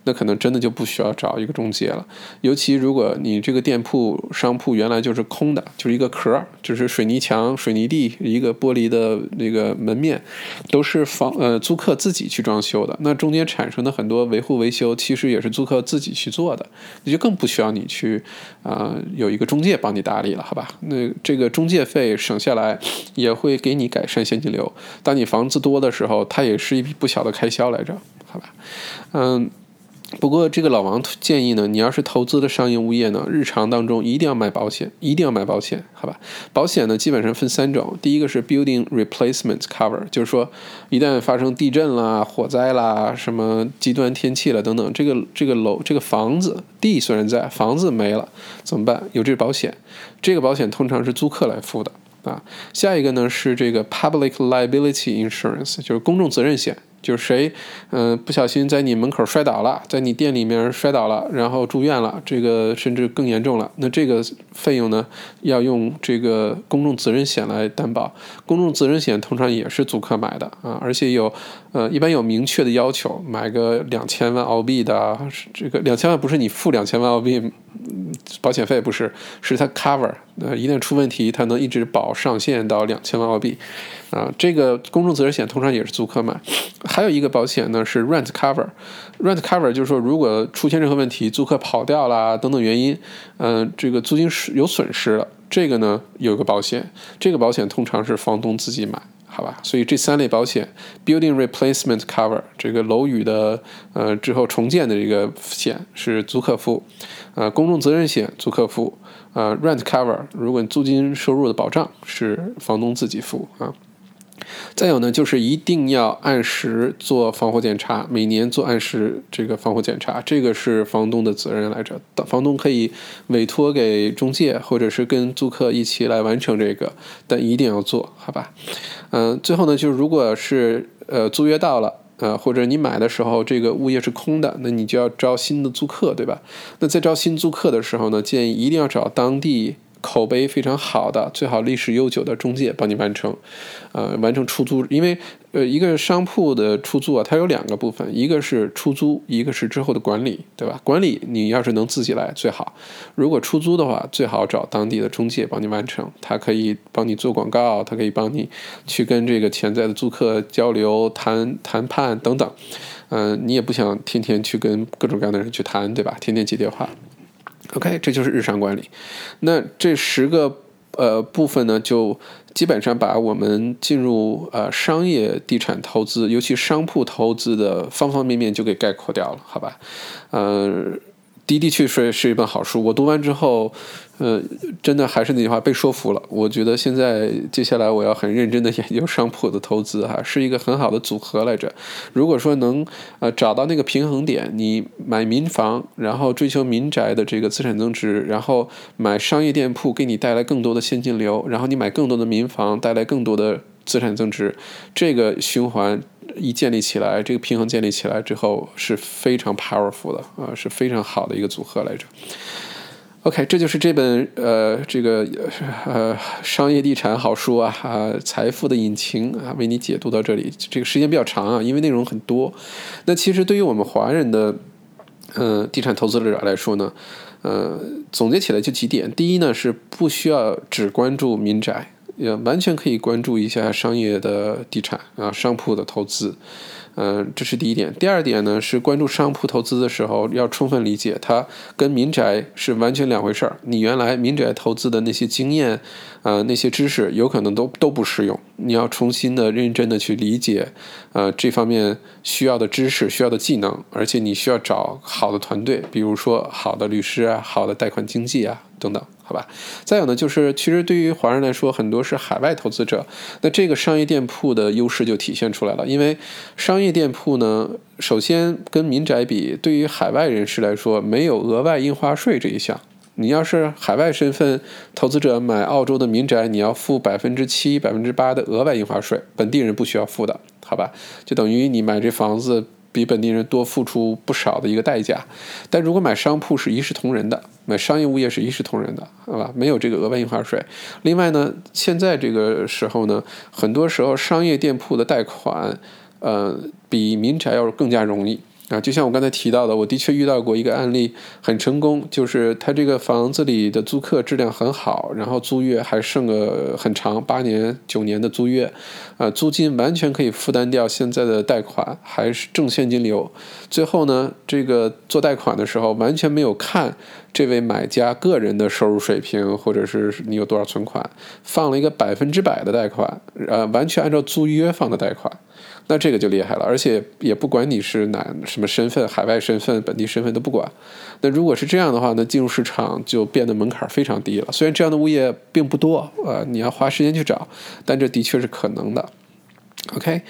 那可能真的就不需要找一个中介了。尤其如果你这个店铺商铺原来就是空的，就是一个壳，就是水泥墙、水泥地，一个玻璃的那个门面。都是房呃租客自己去装修的，那中间产生的很多维护维修，其实也是租客自己去做的，那就更不需要你去啊有一个中介帮你打理了，好吧？那这个中介费省下来，也会给你改善现金流。当你房子多的时候，它也是一笔不小的开销来着，好吧？嗯。不过，这个老王建议呢，你要是投资的商业物业呢，日常当中一定要买保险，一定要买保险，好吧？保险呢，基本上分三种，第一个是 building replacement cover，就是说一旦发生地震啦、火灾啦、什么极端天气了等等，这个这个楼、这个房子地虽然在，房子没了怎么办？有这保险，这个保险通常是租客来付的啊。下一个呢是这个 public liability insurance，就是公众责任险。就是谁，嗯，不小心在你门口摔倒了，在你店里面摔倒了，然后住院了，这个甚至更严重了，那这个费用呢，要用这个公众责任险来担保。公众责任险通常也是租客买的啊，而且有，呃，一般有明确的要求，买个两千万澳币的，这个两千万不是你付两千万澳币。保险费不是，是它 cover，呃，一旦出问题，它能一直保上限到两千万澳币，啊，这个公众责任险通常也是租客买。还有一个保险呢是 rent cover，rent cover 就是说如果出现任何问题，租客跑掉啦等等原因，嗯，这个租金是有损失了，这个呢有个保险，这个保险通常是房东自己买。好吧，所以这三类保险，building replacement cover 这个楼宇的呃之后重建的这个险是租客付，呃公众责任险租客付，呃 rent cover 如果你租金收入的保障是房东自己付啊。再有呢，就是一定要按时做防火检查，每年做按时这个防火检查，这个是房东的责任来着。房东可以委托给中介，或者是跟租客一起来完成这个，但一定要做好吧。嗯，最后呢，就是如果是呃租约到了，呃或者你买的时候这个物业是空的，那你就要招新的租客，对吧？那在招新租客的时候呢，建议一定要找当地。口碑非常好的，最好历史悠久的中介帮你完成，呃，完成出租。因为呃，一个商铺的出租啊，它有两个部分，一个是出租，一个是之后的管理，对吧？管理你要是能自己来最好，如果出租的话，最好找当地的中介帮你完成，他可以帮你做广告，他可以帮你去跟这个潜在的租客交流、谈谈判等等。嗯，你也不想天天去跟各种各样的人去谈，对吧？天天接电话。OK，这就是日常管理。那这十个呃部分呢，就基本上把我们进入呃商业地产投资，尤其商铺投资的方方面面就给概括掉了，好吧？嗯。的的确确是一本好书，我读完之后，呃，真的还是那句话，被说服了。我觉得现在接下来我要很认真的研究商铺的投资，哈，是一个很好的组合来着。如果说能呃找到那个平衡点，你买民房，然后追求民宅的这个资产增值，然后买商业店铺给你带来更多的现金流，然后你买更多的民房带来更多的资产增值，这个循环。一建立起来，这个平衡建立起来之后是非常 powerful 的啊，是非常好的一个组合来着。OK，这就是这本呃这个呃商业地产好书啊财富的引擎啊，为你解读到这里，这个时间比较长啊，因为内容很多。那其实对于我们华人的呃地产投资者来说呢，呃总结起来就几点：第一呢是不需要只关注民宅。也完全可以关注一下商业的地产啊，商铺的投资。嗯，这是第一点。第二点呢，是关注商铺投资的时候，要充分理解它跟民宅是完全两回事儿。你原来民宅投资的那些经验，呃，那些知识，有可能都都不适用。你要重新的、认真的去理解，呃，这方面需要的知识、需要的技能，而且你需要找好的团队，比如说好的律师啊、好的贷款经纪啊等等。好吧，再有呢，就是其实对于华人来说，很多是海外投资者，那这个商业店铺的优势就体现出来了。因为商业店铺呢，首先跟民宅比，对于海外人士来说，没有额外印花税这一项。你要是海外身份投资者买澳洲的民宅，你要付百分之七、百分之八的额外印花税，本地人不需要付的，好吧？就等于你买这房子。比本地人多付出不少的一个代价，但如果买商铺是一视同仁的，买商业物业是一视同仁的，好吧？没有这个额外印花税。另外呢，现在这个时候呢，很多时候商业店铺的贷款，呃，比民宅要更加容易。啊，就像我刚才提到的，我的确遇到过一个案例，很成功，就是他这个房子里的租客质量很好，然后租约还剩个很长，八年、九年的租约，啊，租金完全可以负担掉现在的贷款，还是正现金流。最后呢，这个做贷款的时候完全没有看。这位买家个人的收入水平，或者是你有多少存款，放了一个百分之百的贷款，呃，完全按照租约放的贷款。那这个就厉害了，而且也不管你是哪什么身份，海外身份、本地身份都不管。那如果是这样的话，那进入市场就变得门槛非常低了。虽然这样的物业并不多，呃，你要花时间去找，但这的确是可能的。OK，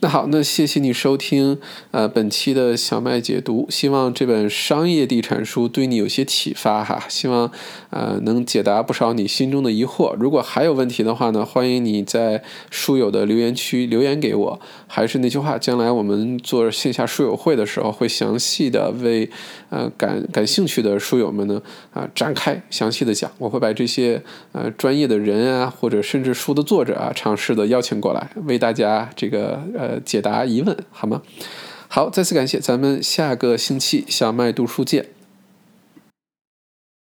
那好，那谢谢你收听呃本期的小麦解读，希望这本商业地产书对你有些启发哈，希望呃能解答不少你心中的疑惑。如果还有问题的话呢，欢迎你在书友的留言区留言给我。还是那句话，将来我们做线下书友会的时候，会详细的为呃感感兴趣的书友们呢啊展开详细的讲。我会把这些呃专业的人啊，或者甚至书的作者啊，尝试的邀请过来，为大家这个呃解答疑问，好吗？好，再次感谢，咱们下个星期小麦读书见。